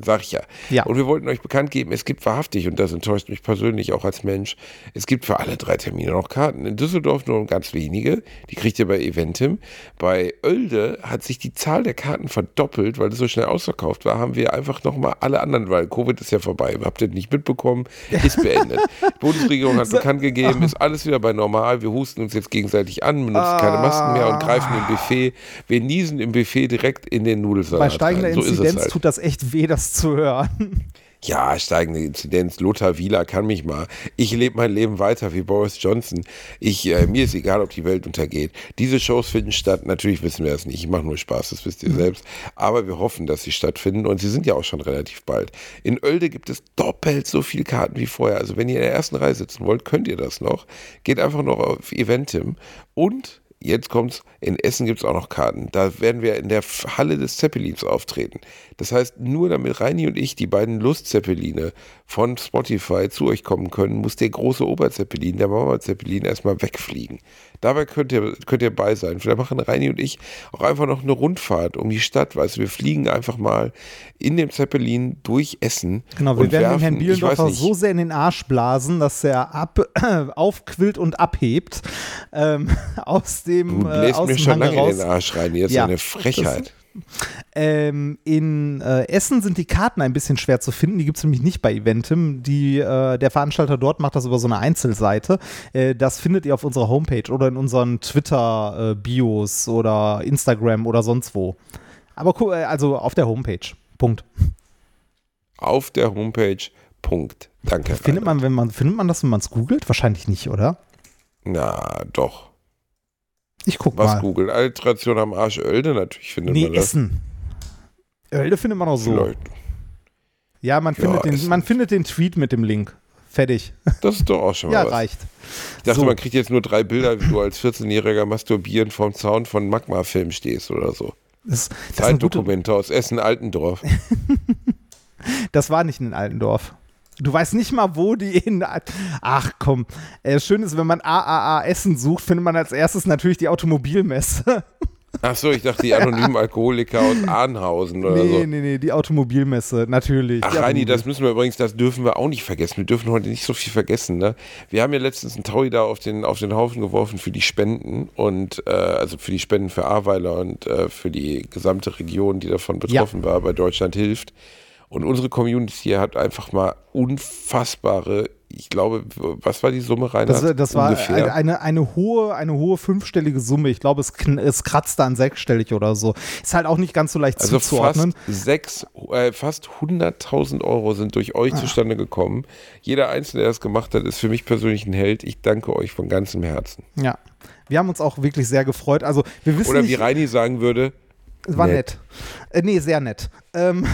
Sag ich ja. Ja. Und wir wollten euch bekannt geben, es gibt wahrhaftig, und das enttäuscht mich persönlich auch als Mensch, es gibt für alle drei Termine noch Karten. In Düsseldorf nur ganz wenige, die kriegt ihr bei Eventim. Bei Oelde hat sich die Zahl der Karten verdoppelt, weil es so schnell ausverkauft war, haben wir einfach nochmal alle anderen, weil Covid ist ja vorbei, habt ihr nicht mitbekommen, ist beendet. Die Bundesregierung hat bekannt gegeben, ist alles wieder bei normal, wir husten uns jetzt gegenseitig an, benutzen keine Masken mehr und greifen im Buffet, wir niesen im Buffet direkt in den Nudelsalat Bei steigender rein. So Inzidenz halt. tut das echt weh, das zu hören. Ja, steigende Inzidenz. Lothar Wieler kann mich mal. Ich lebe mein Leben weiter wie Boris Johnson. Ich, äh, mir ist egal, ob die Welt untergeht. Diese Shows finden statt. Natürlich wissen wir das nicht. Ich mache nur Spaß, das wisst ihr selbst. Aber wir hoffen, dass sie stattfinden und sie sind ja auch schon relativ bald. In Oelde gibt es doppelt so viele Karten wie vorher. Also wenn ihr in der ersten Reihe sitzen wollt, könnt ihr das noch. Geht einfach noch auf Eventim und Jetzt kommt's, in Essen gibt's auch noch Karten. Da werden wir in der Halle des Zeppelins auftreten. Das heißt, nur damit Reini und ich, die beiden Lustzeppeline von Spotify zu euch kommen können, muss der große Oberzeppelin, der Mama-Zeppelin, erstmal wegfliegen. Dabei könnt ihr, könnt ihr bei sein. Vielleicht machen Reini und ich auch einfach noch eine Rundfahrt um die Stadt. Weißt du, wir fliegen einfach mal in dem Zeppelin durch Essen. Genau, wir werden werfen, den Herrn Bielendorfer so sehr in den Arsch blasen, dass er ab, aufquillt und abhebt ähm, aus dem, Du äh, bläst aus mir schon lange raus. in den Arsch rein. Jetzt Ja, eine Frechheit. Ähm, in äh, Essen sind die Karten ein bisschen schwer zu finden. Die gibt es nämlich nicht bei Eventim. Die, äh, der Veranstalter dort macht das über so eine Einzelseite. Äh, das findet ihr auf unserer Homepage oder in unseren Twitter-Bios oder Instagram oder sonst wo. Aber gu- äh, also auf der Homepage. Punkt. Auf der Homepage. Punkt. Danke. Findet man, wenn man, findet man das, wenn man es googelt? Wahrscheinlich nicht, oder? Na, doch. Ich guck Was mal. Google? Alteration am Arsch Oelde, natürlich findet Nee, man das. Essen. Oelde findet man auch so. Vielleicht. Ja, man, Ja, findet den, man findet den Tweet mit dem Link. Fertig. Das ist doch auch schon mal Ja, was. reicht. Ich dachte, So. man kriegt jetzt nur drei Bilder, wie du als 14-Jähriger masturbierend vorm Zaun von Magma-Film stehst oder so. Das, das, ist eine gute, Zeitdokumente aus Essen-Altendorf. das war nicht in Altendorf. Du weißt nicht mal, wo die in. Ach komm. Äh, schön ist, wenn man AAA Essen sucht, findet man als erstes natürlich die Automobilmesse. Ach so, ich dachte, die anonymen Alkoholiker aus Arnhausen oder nee, so. nee, nee, die Automobilmesse, natürlich. Ach, Reini, das müssen wir übrigens, das dürfen wir auch nicht vergessen. Wir dürfen heute nicht so viel vergessen. Ne? Wir haben ja letztens einen Taui da auf den, auf den Haufen geworfen für die Spenden und äh, also für die Spenden für Ahrweiler und äh, für die gesamte Region, die davon betroffen war, bei Deutschland hilft. Und unsere Community hier hat einfach mal unfassbare, ich glaube, was war die Summe, Rainer? Das, das war Ungefähr. eine, eine, hohe, eine hohe fünfstellige Summe. Ich glaube, es, es kratzt an sechsstellig oder so. Ist halt auch nicht ganz so leicht Also zuzuordnen. fast sechs, äh, fast 100.000 Euro sind durch Ah. euch zustande gekommen. Jeder Einzelne, der das gemacht hat, ist für mich persönlich ein Held. Ich danke euch von ganzem Herzen. Ja. Wir haben uns auch wirklich sehr gefreut. Also, wir wissen Oder wie nicht, Reini sagen würde, war Nett. nett. Äh, nee, sehr nett. Ähm,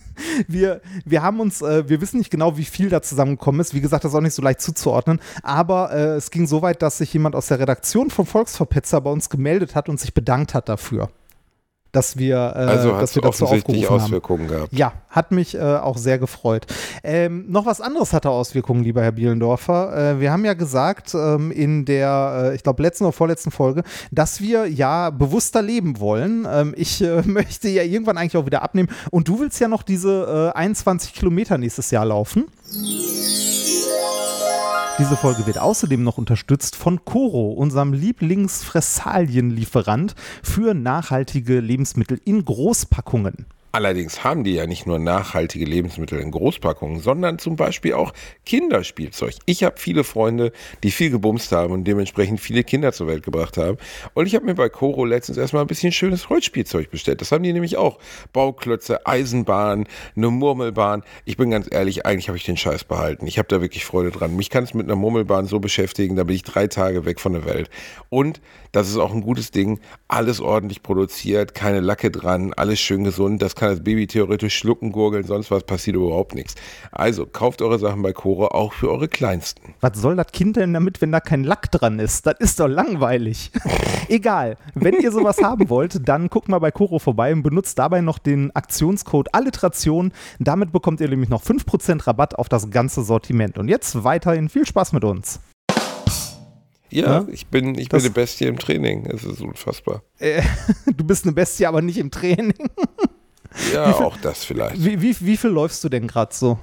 wir, wir haben uns, äh, wir wissen nicht genau, wie viel da zusammengekommen ist. Wie gesagt, das ist auch nicht so leicht zuzuordnen. Aber äh, es ging so weit, dass sich jemand aus der Redaktion von Volksverpetzer bei uns gemeldet hat und sich bedankt hat dafür, dass wir, äh, also dass wir dazu aufgerufen haben. Auswirkungen gehabt. Ja, hat mich äh, auch sehr gefreut. Ähm, noch was anderes hatte Auswirkungen, lieber Herr Bielendorfer. Äh, wir haben ja gesagt ähm, in der, äh, ich glaube, letzten oder vorletzten Folge, dass wir ja bewusster leben wollen. Ähm, ich äh, möchte ja irgendwann eigentlich auch wieder abnehmen. Und du willst ja noch diese äh, 21 Kilometer nächstes Jahr laufen. Diese Folge wird außerdem noch unterstützt von Coro, unserem Lieblingsfressalienlieferant für nachhaltige Lebensmittel in Großpackungen. Allerdings haben die ja nicht nur nachhaltige Lebensmittel in Großpackungen, sondern zum Beispiel auch Kinderspielzeug. Ich habe viele Freunde, die viel gebumst haben und dementsprechend viele Kinder zur Welt gebracht haben. Und ich habe mir bei Coro letztens erstmal ein bisschen schönes Holzspielzeug bestellt. Das haben die nämlich auch. Bauklötze, Eisenbahn, eine Murmelbahn. Ich bin ganz ehrlich, eigentlich habe ich den Scheiß behalten. Ich habe da wirklich Freude dran. Mich kann es mit einer Murmelbahn so beschäftigen, da bin ich drei Tage weg von der Welt. Und das ist auch ein gutes Ding. Alles ordentlich produziert, keine Lacke dran, alles schön gesund. Das kann das Baby theoretisch schlucken, gurgeln, sonst was passiert überhaupt nichts. Also kauft eure Sachen bei Coro auch für eure Kleinsten. Was soll das Kind denn damit, wenn da kein Lack dran ist? Das ist doch langweilig. Egal. Wenn ihr sowas haben wollt, dann guckt mal bei Coro vorbei und benutzt dabei noch den Aktionscode Alliteration. Damit bekommt ihr nämlich noch 5% Rabatt auf das ganze Sortiment. Und jetzt weiterhin viel Spaß mit uns. Ja, Ja? ich bin, ich Das- bin eine Bestie im Training. Es ist unfassbar. Äh, du bist eine Bestie, aber nicht im Training. Ja, auch das vielleicht. Wie, wie, wie viel läufst du denn gerade so?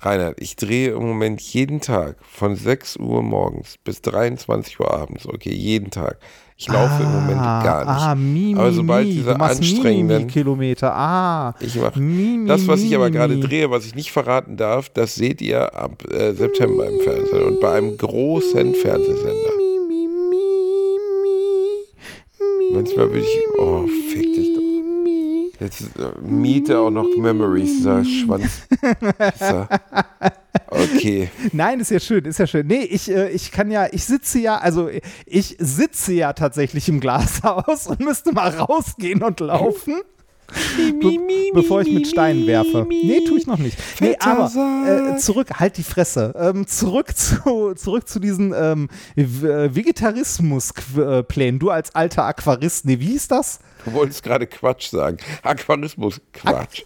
Reinhard, ich drehe im Moment jeden Tag von 6 Uhr morgens bis 23 Uhr abends. Okay, jeden Tag. Ich laufe im Moment gar nicht. Ah, mi, mi, Aber sobald mi. diese du machst mi, mi, anstrengenden- Kilometer. Ah. Ich mache das, was ich aber gerade drehe, was ich nicht verraten darf, das seht ihr ab äh, September im Fernsehen und bei einem großen Fernsehsender. Mi, mi, mi, Manchmal will ich, oh, fick dich doch. Jetzt äh, miete auch noch Memories, dieser Schwanz. Okay. Nein, ist ja schön, ist ja schön. Nee, ich, äh, ich kann ja, ich sitze ja, also ich sitze ja tatsächlich im Glashaus und müsste mal rausgehen und laufen. Be bevor ich mit Steinen werfe. Nee, tue ich noch nicht. Nee, aber äh, zurück, halt die Fresse. Ähm, zurück zu, zurück zu diesen ähm, äh, Vegetarismus-Plänen. Du als alter Aquarist, nee, wie hieß das? Du wolltest gerade Quatsch sagen. Aquarismus, Quatsch.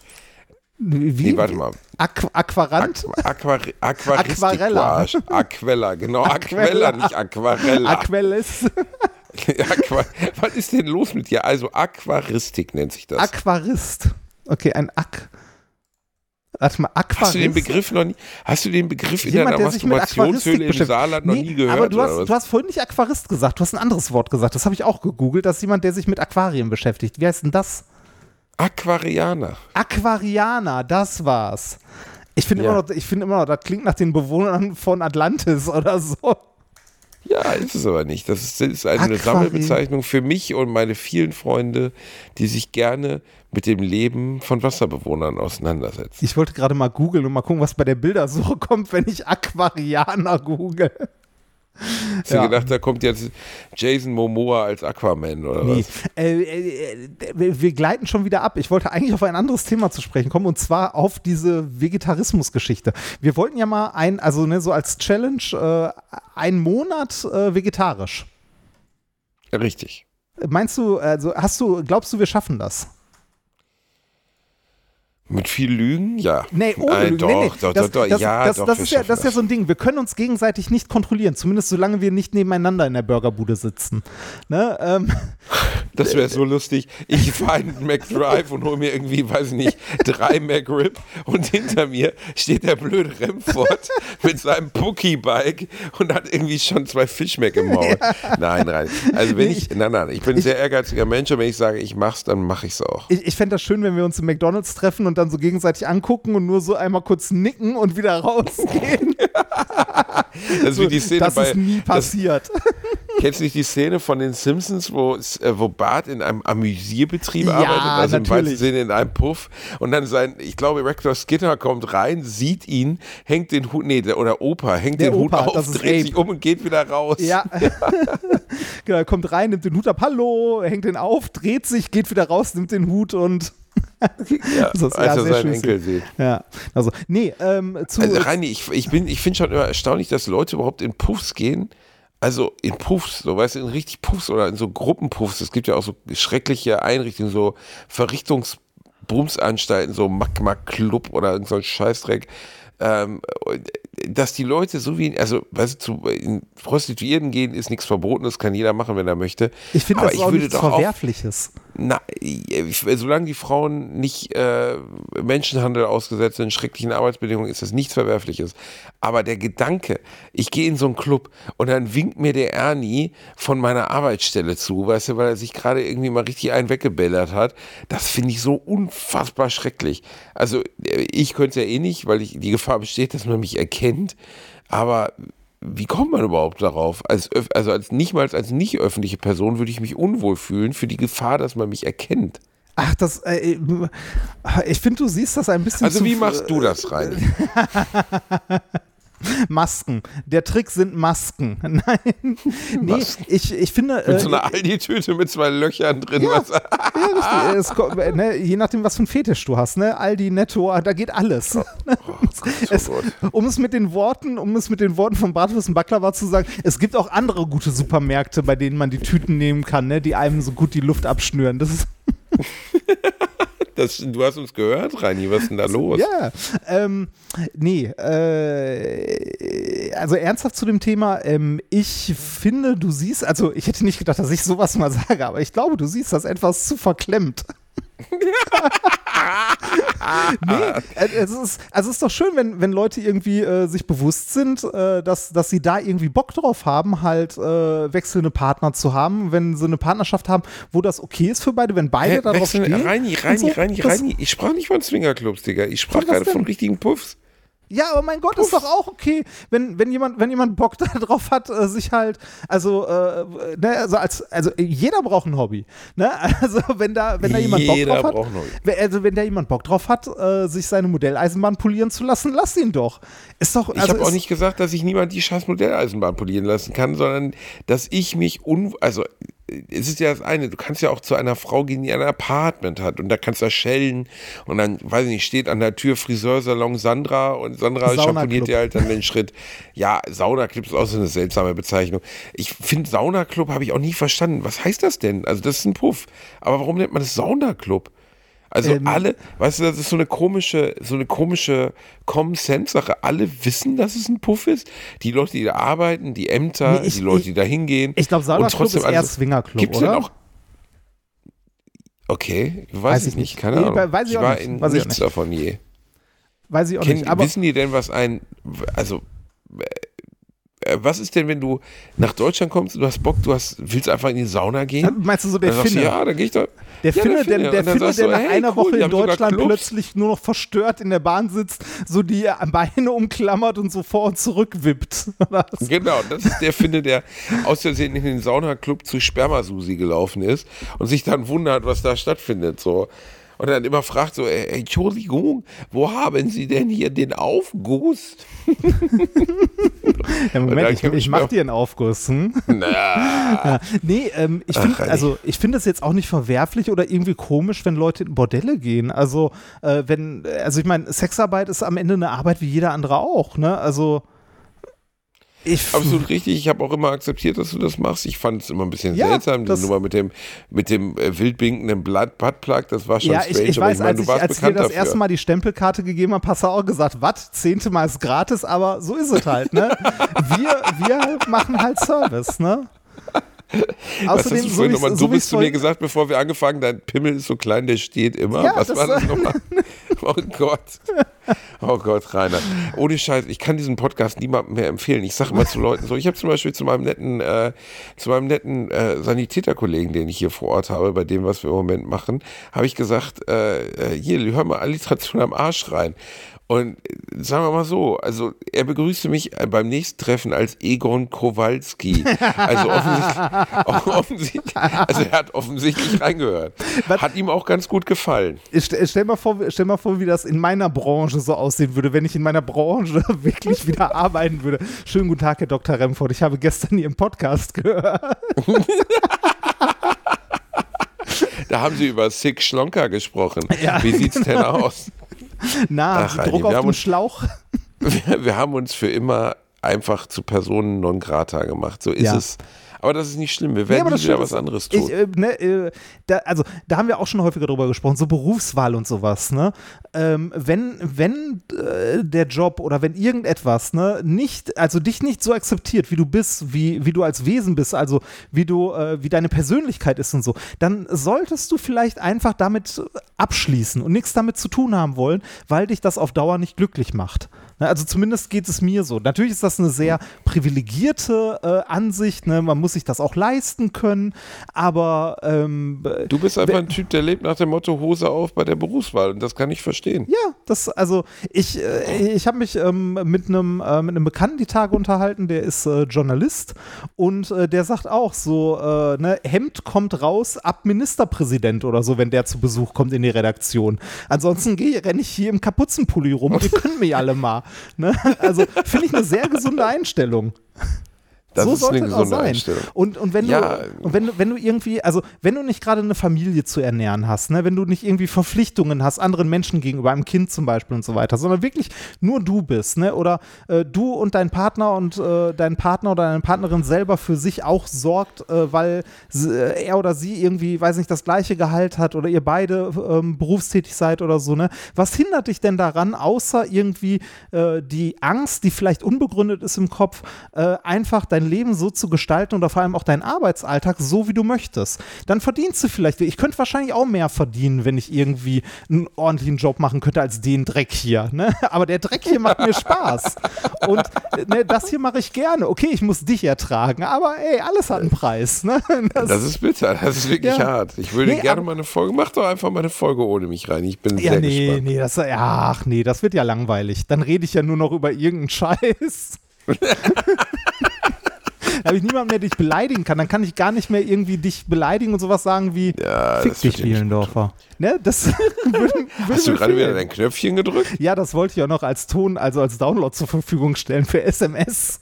Wie? Nee, warte mal. Aqu Aquarant? Aquar Aquaristik Aquarella. Aquella, genau. Aquella, nicht Aquarella. Aquelles. Aqua Was ist denn los mit dir? Also Aquaristik nennt sich das. Aquarist. Okay, ein Aqu. Warte mal, Aquarist. Hast du den Begriff noch nie? Hast du den Begriff in Jemand, der Aquaristik Masturbationshöhle im. Saarland noch Nee, nie gehört? Aber du hast, du hast vorhin nicht Aquarist gesagt, du hast ein anderes Wort gesagt. Das habe ich auch gegoogelt. Das ist jemand, der sich mit Aquarien beschäftigt. Wie heißt denn das? Aquarianer. Aquarianer, das war's. Ich finde Ja. immer, noch- ich finde immer noch, das klingt nach den Bewohnern von Atlantis oder so. Ja, ist es aber nicht. Das ist, eine Aquari- Sammelbezeichnung für mich und meine vielen Freunde, die sich gerne mit dem Leben von Wasserbewohnern auseinandersetzen. Ich wollte gerade mal googeln und mal gucken, was bei der Bildersuche kommt, wenn ich Aquarianer google. Hast du Ja. gedacht, da kommt jetzt Jason Momoa als Aquaman oder Nee. was? Äh, äh, äh, wir, wir gleiten schon wieder ab. Ich wollte eigentlich auf ein anderes Thema zu sprechen kommen und zwar auf diese Vegetarismus-Geschichte. Wir wollten ja mal ein, also ne, so als Challenge, äh, einen Monat äh, vegetarisch. Richtig. Meinst du, also hast du, glaubst du, wir schaffen das? Mit viel Lügen? Ja. Nee, ohne Nein, Lügen. doch, nee, nee. doch, das, doch, doch, das, ja, das, doch, das ist ja, das ist ja so ein Ding. Wir können uns gegenseitig nicht kontrollieren, zumindest solange wir nicht nebeneinander in der Burgerbude sitzen. Ne? Ähm, Das wäre so lustig. Ich fahre in den McDrive und hole mir irgendwie, weiß ich nicht, drei McRib und hinter mir steht der blöde Remford mit seinem Pookie-Bike und hat irgendwie schon zwei Fischmeck im Maul. Nein, nein. Also wenn ich, nein, nein, ich bin ein sehr ehrgeiziger Mensch und wenn ich sage, ich mach's, dann mache ich's auch. ich ich fände das schön, wenn wir uns im McDonalds treffen und dann so gegenseitig angucken und nur so einmal kurz nicken und wieder rausgehen. Das Szene das ist nie das, passiert. Kennst du nicht die Szene von den Simpsons, wo, äh, wo Bart in einem Amüsierbetrieb Ja, arbeitet, also im natürlich. weitesten Sinne in einem Puff und dann sein, ich glaube, Rector Skinner kommt rein, sieht ihn, hängt den Hut, nee, der, oder Opa, hängt Der den Opa, Hut auf, dreht sich um und geht wieder raus. Ja. genau, er kommt rein, nimmt den Hut ab, hallo, hängt den auf, dreht sich, geht wieder raus, nimmt den Hut und. ja, Das ist- als ja, er seinen. Enkel sieht. Ja, also, nee, ähm, zu. Also Reini, ich, ich, bin, ich finde schon immer erstaunlich, dass Leute überhaupt in Puffs gehen. Also in Puffs, so weißt du, in richtig Puffs oder in so Gruppenpuffs. Es gibt ja auch so schreckliche Einrichtungen, so Verrichtungsbumsanstalten, so Magma Club oder irgend so ein Scheißdreck. Ähm, dass die Leute so wie, also weißt du, zu in Prostituierten gehen ist nichts verboten, das kann jeder machen, wenn er möchte. ich finde, das ich auch nichts doch auch Verwerfliches. na, ich, solange die Frauen nicht äh, Menschenhandel ausgesetzt sind, schrecklichen Arbeitsbedingungen, ist das nichts Verwerfliches. Aber der Gedanke, ich gehe in so einen Club und dann winkt mir der Ernie von meiner Arbeitsstelle zu, weißt du, weil er sich gerade irgendwie mal richtig einen weggebellert hat, das finde ich so unfassbar schrecklich. Also äh, ich könnte es ja eh nicht, weil ich, die Gefahr besteht, dass man mich erkennt. Aber wie kommt man überhaupt darauf? Als, also als nicht mal als nicht öffentliche Person würde ich mich unwohl fühlen für die Gefahr, dass man mich erkennt. Ach, das, äh, ich finde, du siehst das ein bisschen Also wie machst du das rein? Masken. Der Trick sind Masken. Nein. Nee, ich, ich finde. Mit äh, so einer Aldi-Tüte mit zwei Löchern drin. Ja. Was, ja, richtig. Es, ne, je nachdem, was für ein Fetisch du hast, ne? Aldi, Netto, da geht alles. oh es, Gott. um es mit den Worten, um es mit den Worten von Bratwurst und Baklava zu sagen, es gibt auch andere gute Supermärkte, bei denen man die Tüten nehmen kann, ne? Die einem so gut die Luft abschnüren. Das ist das, du hast uns gehört, Reini, was ist denn da los? Ja, ähm, nee, äh, also ernsthaft zu dem Thema, ähm, ich finde, du siehst, also ich hätte nicht gedacht, dass ich sowas mal sage, aber ich glaube, du siehst das etwas zu verklemmt. nee, äh, es ist, also es ist doch schön, wenn, wenn Leute irgendwie äh, sich bewusst sind, äh, dass, dass sie da irgendwie Bock drauf haben, halt äh, wechselnde Partner zu haben, wenn sie eine Partnerschaft haben, wo das okay ist für beide, wenn beide Hä, darauf wechseln- stehen. Reini, Reini, so. Reini, Reini. Ich sprach nicht von Swingerclubs, Digga. Ich sprach gerade von richtigen Puffs. Ja, aber mein Gott, ist doch auch okay, wenn, wenn, jemand, wenn jemand Bock darauf hat, äh, sich halt, also, äh, ne, also, als, also jeder braucht ein Hobby. Ne? Also wenn da, wenn da jemand Bock Jeder drauf hat, wenn- also wenn da jemand Bock drauf hat, äh, sich seine Modelleisenbahn polieren zu lassen, lass ihn doch. Ist doch, Ich also habe auch nicht gesagt, dass ich niemand die scheiß Modelleisenbahn polieren lassen kann, sondern dass ich mich un... Also, es ist ja das eine, du kannst ja auch zu einer Frau gehen, die ein Apartment hat und da kannst du schellen und dann, weiß ich nicht, steht an der Tür Friseursalon Sandra und Sandra schamponiert dir halt dann den Schritt. Ja, Saunaclub ist auch so eine seltsame Bezeichnung. Ich finde, Saunaclub habe ich auch nie verstanden. Was heißt das denn? Also, das ist ein Puff. Aber warum nennt man das Saunaclub? Also Ähm. alle, weißt du, das ist so eine komische, so eine komische Common Sense Sache. Alle wissen, dass es ein Puff ist. Die Leute, die da arbeiten, die Ämter, Nee, ich- die Leute, ich- die da hingehen. ich glaube, Und Saunaclub trotzdem ist eher alles- Swingerclub, Gibt's oder? denn auch? Okay, weiß, Weiß ich ich nicht, nicht. keine Nee, Ahnung. weiß ich ich auch war nicht. in Weiß nichts nicht. davon je. weiß ich auch Kennen, nicht. Aber wissen die denn, was ein, also, äh, was ist denn, wenn du nach Deutschland kommst, du hast Bock, du hast, willst einfach in die Sauna gehen? meinst du so der Dann Finne? ja, da gehe ich doch. Der Ja, Finne, der der, Finne. der, Finne, der nach hey, einer cool, Woche in Deutschland plötzlich nur noch verstört in der Bahn sitzt, so die Beine umklammert und so vor und zurück wippt. Genau, das ist der Finde, der aus Versehen in den Saunaclub zu Spermasusi gelaufen ist und sich dann wundert, was da stattfindet. So. Und dann immer fragt so, "Äh, Entschuldigung, wo haben Sie denn hier den Aufguss? Ja, Moment, ich, ich mach dir einen Aufguss. Hm? Na, Ja, nee, ähm, ich finde also ich finde es jetzt auch nicht verwerflich oder irgendwie komisch, wenn Leute in Bordelle gehen. Also äh, wenn, also ich meine, Sexarbeit ist am Ende eine Arbeit wie jeder andere auch, ne? Also ich absolut richtig. Ich habe auch immer akzeptiert, dass du das machst. Ich fand es immer ein bisschen Ja, seltsam. Die Nummer mit dem, mit dem äh, wildbinkenden Buttplug, das war schon ja, strange. ich, ich aber weiß, ich meine, als du ich, warst als ich dir das dafür. erste Mal die Stempelkarte gegeben habe, hast du auch gesagt, was, zehnte Mal ist gratis, aber so ist es halt, ne? wir, wir machen halt Service, ne? Was hast du so vorhin wie nochmal so wie's zu mir gesagt, bevor wir angefangen dein Pimmel ist so klein, der steht immer. Ja, Was das war das nochmal? Oh Gott. Oh Gott, Rainer. Ohne Scheiß, ich kann diesen Podcast niemandem mehr empfehlen. Ich sage mal zu Leuten so, ich habe zum Beispiel zu meinem netten, äh, zu meinem netten äh, Sanitäterkollegen, den ich hier vor Ort habe, bei dem, was wir im Moment machen, habe ich gesagt, äh, äh, hier, hör mal Alliteration am Arsch rein. Und äh, sagen wir mal so, also er begrüßte mich äh, beim nächsten Treffen als Egon Kowalski. Also offensichtlich, offensichtlich also er hat offensichtlich reingehört. Hat ihm auch ganz gut gefallen. Ich Stell, stell, mal vor, stell mal vor, wie das in meiner Branche so aussehen würde, wenn ich in meiner Branche wirklich wieder arbeiten würde. Schönen guten Tag, Herr Dr. Remford. Ich habe gestern Ihren Podcast gehört. Da haben sie über Sick Schlonker gesprochen. Ja. Wie sieht's denn aus? Na, Ach, Druck wir auf haben dem uns- Schlauch. Wir, wir haben uns für immer einfach zu Personen non grata gemacht. So ist Ja. es. Aber das ist nicht schlimm. Wir Nee, werden das wieder was anderes tun. Ich, äh, ne, äh, da, also, da haben wir auch schon häufiger drüber gesprochen, so Berufswahl und sowas, ne? Ähm, wenn wenn äh, der Job oder wenn irgendetwas, ne, nicht, also dich nicht so akzeptiert, wie du bist, wie, wie du als Wesen bist, also wie du, äh, wie deine Persönlichkeit ist und so, dann solltest du vielleicht einfach damit abschließen und nichts damit zu tun haben wollen, weil dich das auf Dauer nicht glücklich macht. Ne, Also zumindest geht es mir so. Natürlich ist das eine sehr privilegierte äh, Ansicht. Ne? Man muss sich das auch leisten können. Aber ähm, du bist einfach ein Typ, der lebt nach dem Motto Hose auf bei der Berufswahl. Und das kann ich verstehen. ja, das also ich äh, ich habe mich ähm, mit einem äh, mit einem Bekannten die Tage unterhalten. Der ist äh, Journalist und äh, der sagt auch so äh, ne Hemd kommt raus ab Ministerpräsident oder so, wenn der zu Besuch kommt in die Redaktion. Ansonsten gehe renne ich hier im Kapuzenpulli rum. Ihr könnt mich alle mal. Ne? Also finde ich eine sehr gesunde Einstellung. Das so sollte eine es auch sein. Und, und, wenn, Ja. du, und wenn, du- wenn du irgendwie, also wenn du nicht gerade eine Familie zu ernähren hast, ne, wenn du nicht irgendwie Verpflichtungen hast, anderen Menschen gegenüber, einem Kind zum Beispiel und so weiter, sondern wirklich nur du bist, ne, oder äh, du und dein Partner und äh, dein Partner oder deine Partnerin selber für sich auch sorgt, äh, weil äh, er oder sie irgendwie, weiß nicht, das gleiche Gehalt hat oder ihr beide ähm, berufstätig seid oder so, ne, was hindert dich denn daran, außer irgendwie äh, die Angst, die vielleicht unbegründet ist im Kopf, äh, einfach dein Leben so zu gestalten oder vor allem auch deinen Arbeitsalltag so, wie du möchtest. Dann verdienst du vielleicht, ich könnte wahrscheinlich auch mehr verdienen, wenn ich irgendwie einen ordentlichen Job machen könnte als den Dreck hier. Ne? Aber der Dreck hier macht mir Spaß. Und ne, das hier mache ich gerne. Okay, ich muss dich ertragen, aber ey, alles hat einen Preis. Ne? Das ist bitter, das ist wirklich Ja. hart. Ich würde Nee, gerne mal eine Folge, mach doch einfach mal eine Folge ohne mich rein. Ich bin ja, sehr nee, gespannt. nee, das, ach nee, das wird ja langweilig. Dann rede ich ja nur noch über irgendeinen Scheiß. Da habe ich niemanden mehr, den ich beleidigen kann. Dann kann ich gar nicht mehr irgendwie dich beleidigen und sowas sagen wie Ja, Fick dich, Bielendorfer. Ne, das würde, würde Hast du gerade wieder dein Knöpfchen gedrückt? Ja, das wollte ich auch noch als Ton, also als Download zur Verfügung stellen für SMS.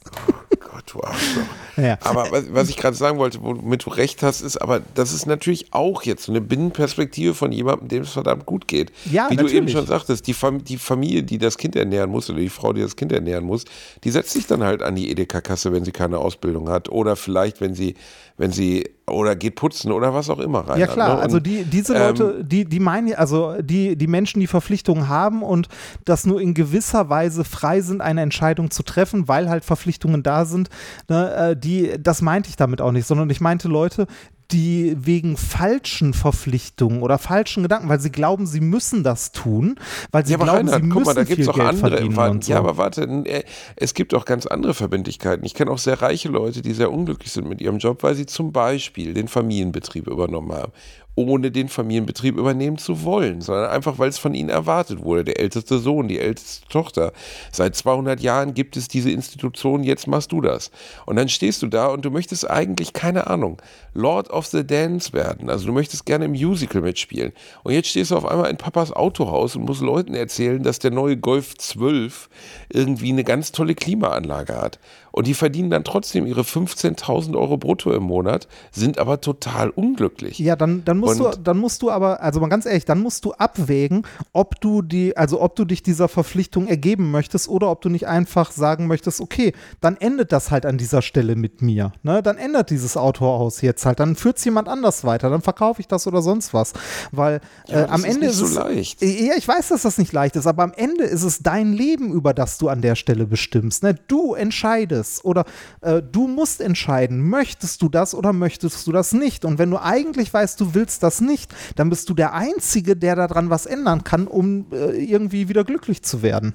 Gott, du Arschloch. Ja. Aber was, was ich gerade sagen wollte, womit du recht hast, ist, aber das ist natürlich auch jetzt so eine Binnenperspektive von jemandem, dem es verdammt gut geht. Ja, Wie du eben natürlich. schon sagtest, die, Fam die Familie, die das Kind ernähren muss oder die Frau, die das Kind ernähren muss, die setzt sich dann halt an die Edeka-Kasse, wenn sie keine Ausbildung hat oder vielleicht, wenn sie, wenn sie, oder geht putzen oder was auch immer rein. Ja klar, ne? also Und, die, diese ähm, Leute, die, die meinen, also die, die Menschen, die Verpflichtungen haben und das nur in gewisser Weise frei sind, eine Entscheidung zu treffen, weil halt Verpflichtungen da sind, ne, äh, die, das meinte ich damit auch nicht, sondern ich meinte Leute, die wegen falschen Verpflichtungen oder falschen Gedanken, weil sie glauben, sie müssen das tun, weil sie Ja, glauben, Reinhard, sie guck müssen mal, da gibt viel es auch Geld andere. verdienen so. Ja, aber warte, äh, es gibt auch ganz andere Verbindlichkeiten. Ich kenne auch sehr reiche Leute, die sehr unglücklich sind mit ihrem Job, weil sie zum Beispiel den Familienbetrieb übernommen haben. Ohne den Familienbetrieb übernehmen zu wollen, sondern einfach, weil es von ihnen erwartet wurde. Der älteste Sohn, die älteste Tochter. Seit 200 Jahren gibt es diese Institution, jetzt machst du das. Und dann stehst du da und du möchtest eigentlich, keine Ahnung, Lord of the Dance werden. Also du möchtest gerne im Musical mitspielen. Und jetzt stehst du auf einmal in Papas Autohaus und musst Leuten erzählen, dass der neue Golf 12 irgendwie eine ganz tolle Klimaanlage hat. Und die verdienen dann trotzdem ihre 15.000 Euro brutto im Monat, sind aber total unglücklich. Ja, dann, dann musst und du, dann musst du aber, also mal ganz ehrlich, dann musst du abwägen, ob du die, also ob du dich dieser Verpflichtung ergeben möchtest oder ob du nicht einfach sagen möchtest, okay, dann endet das halt an dieser Stelle mit mir. Ne? Dann ändert dieses Autohaus jetzt halt, dann führt es jemand anders weiter, dann verkaufe ich das oder sonst was. Weil ja, äh, am Ende ist, ist es. So leicht. Ja, ich weiß, dass das nicht leicht ist, aber am Ende ist es dein Leben, über das du an der Stelle bestimmst. Ne? Du entscheidest es. Oder äh, du musst entscheiden, möchtest du das oder möchtest du das nicht. Und wenn du eigentlich weißt, du willst das nicht, dann bist du der Einzige, der daran was ändern kann, um äh, irgendwie wieder glücklich zu werden.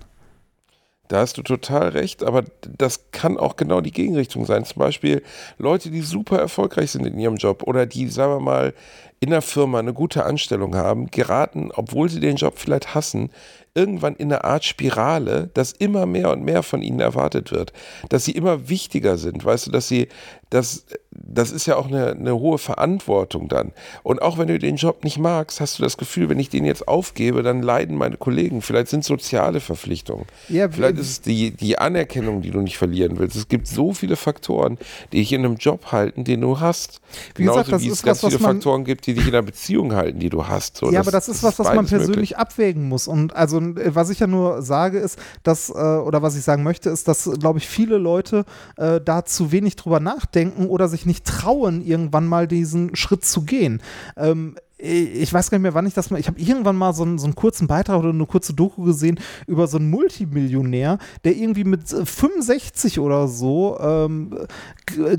Da hast du total recht, aber das kann auch genau die Gegenrichtung sein. Zum Beispiel Leute, die super erfolgreich sind in ihrem Job oder die, sagen wir mal, in der Firma eine gute Anstellung haben, geraten, obwohl sie den Job vielleicht hassen, irgendwann in eine Art Spirale, dass immer mehr und mehr von ihnen erwartet wird, dass sie immer wichtiger sind, weißt du, dass sie, dass das ist ja auch eine, eine, hohe Verantwortung dann. Und auch wenn du den Job nicht magst, hast du das Gefühl, wenn ich den jetzt aufgebe, dann leiden meine Kollegen. Vielleicht sind soziale Verpflichtungen. Ja, Vielleicht ist es die, die Anerkennung, die du nicht verlieren willst. Es gibt so viele Faktoren, die dich in einem Job halten, den du hast. Wie Genauso gesagt, wie es ganz was, viele Faktoren gibt, die dich in einer Beziehung halten, die du hast. So, ja, das, aber das ist was, was man persönlich möglich. abwägen muss. Und also, äh, was ich ja nur sage, ist, dass, äh, oder was ich sagen möchte, ist, dass, glaube ich, viele Leute äh, da zu wenig drüber nachdenken oder sich nicht trauen, irgendwann mal diesen Schritt zu gehen. Ähm, ich weiß gar nicht mehr, wann ich das mal. Ich habe irgendwann mal so einen, so einen kurzen Beitrag oder eine kurze Doku gesehen über so einen Multimillionär, der irgendwie mit 65 oder so ähm,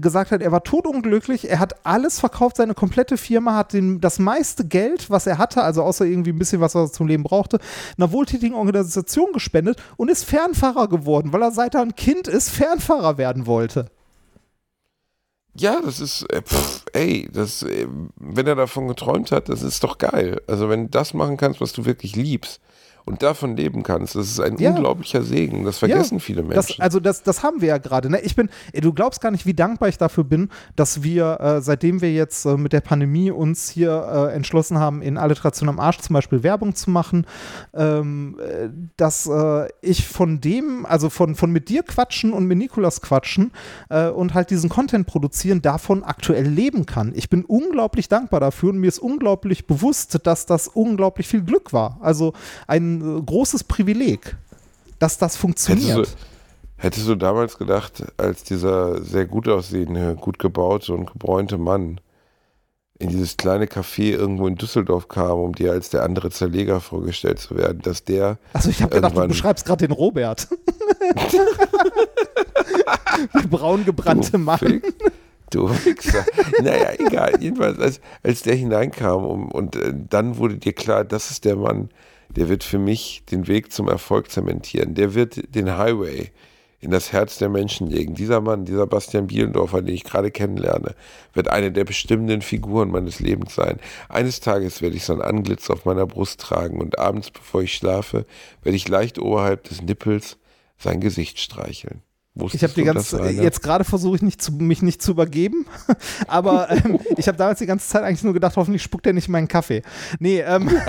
gesagt hat, er war totunglücklich, er hat alles verkauft, seine komplette Firma hat den, das meiste Geld, was er hatte, also außer irgendwie ein bisschen, was er zum Leben brauchte, einer wohltätigen Organisation gespendet und ist Fernfahrer geworden, weil er seit er ein Kind ist, Fernfahrer werden wollte. Ja, das ist, äh, pff, ey, das, äh, wenn er davon geträumt hat, das ist doch geil. Also wenn du das machen kannst, was du wirklich liebst, und davon leben kannst. Das ist ein ja. unglaublicher Segen. Das vergessen ja, viele Menschen. Das, also das, das haben wir ja gerade. Ne? Ich bin, du glaubst gar nicht, wie dankbar ich dafür bin, dass wir, äh, seitdem wir jetzt äh, mit der Pandemie uns hier äh, entschlossen haben, in Alliteration am Arsch zum Beispiel Werbung zu machen, ähm, äh, dass äh, ich von dem, also von, von mit dir quatschen und mit Nikolas quatschen äh, und halt diesen Content produzieren, davon aktuell leben kann. Ich bin unglaublich dankbar dafür und mir ist unglaublich bewusst, dass das unglaublich viel Glück war. Also ein ein großes Privileg, dass das funktioniert. Hättest du, hättest du damals gedacht, als dieser sehr gut aussehende, gut gebaute und gebräunte Mann in dieses kleine Café irgendwo in Düsseldorf kam, um dir als der andere Zerleger vorgestellt zu werden, dass der. Also ich habe gedacht, du beschreibst gerade den Robert. der braun gebrannte Mann. Du Wichser. naja, egal. Jedenfalls, als, als der hineinkam um, und äh, dann wurde dir klar, das ist der Mann, der wird für mich den Weg zum Erfolg zementieren. Der wird den Highway in das Herz der Menschen legen. Dieser Mann, dieser Bastian Bielendorfer, den ich gerade kennenlerne, wird eine der bestimmenden Figuren meines Lebens sein. Eines Tages werde ich sein Anglitz auf meiner Brust tragen und abends, bevor ich schlafe, werde ich leicht oberhalb des Nippels sein Gesicht streicheln. Wusstest ich habe die ganze jetzt gerade versuche ich nicht zu, mich nicht zu übergeben, aber ähm, ich habe damals die ganze Zeit eigentlich nur gedacht, hoffentlich spuckt er nicht meinen Kaffee. Nee, ähm,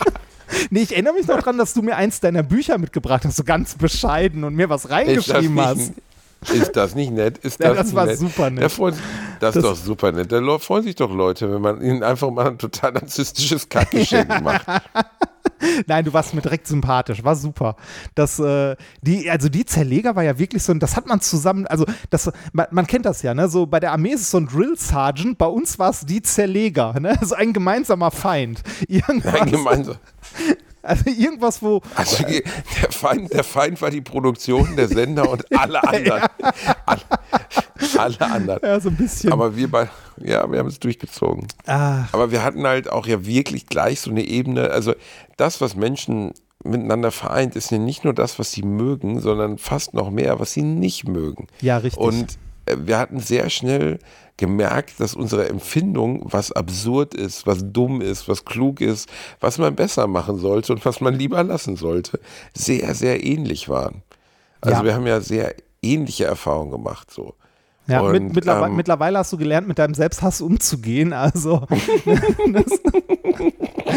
nee, ich erinnere mich noch dran, dass du mir eins deiner Bücher mitgebracht hast, so ganz bescheiden und mir was reingeschrieben hast. Ist das nicht nett? Ist das, ja, das war nett? super nett. Freut, das, das, ist doch super nett. Da freuen sich doch Leute, wenn man ihnen einfach mal ein total narzisstisches Kackgeschenk macht. Nein, du warst mir direkt sympathisch, war super. Das, äh, die, also die Zerleger war ja wirklich so, das hat man zusammen, also das, man, man, kennt das ja, ne? So bei der Armee ist es so ein Drill Sergeant, bei uns war es die Zerleger, ne? So ein gemeinsamer Feind. Irgendwas. Ein gemeinsamer. Also irgendwas, wo. Also der Feind, der Feind war die Produktion, der Sender und alle anderen. ja. alle, alle, anderen. Ja, so ein bisschen. Aber wir bei, ja, wir haben es durchgezogen. Ach. Aber wir hatten halt auch ja wirklich gleich so eine Ebene. Also das, was Menschen miteinander vereint, ist ja nicht nur das, was sie mögen, sondern fast noch mehr, was sie nicht mögen. Ja, richtig. Und äh, wir hatten sehr schnell gemerkt, dass unsere Empfindung, was absurd ist, was dumm ist, was klug ist, was man besser machen sollte und was man lieber lassen sollte, sehr, sehr ähnlich waren. Also Ja. wir haben ja sehr ähnliche Erfahrungen gemacht. So. Ja, Und, mit, mittlerweile, ähm, mittlerweile hast du gelernt, mit deinem Selbsthass umzugehen. Also, das,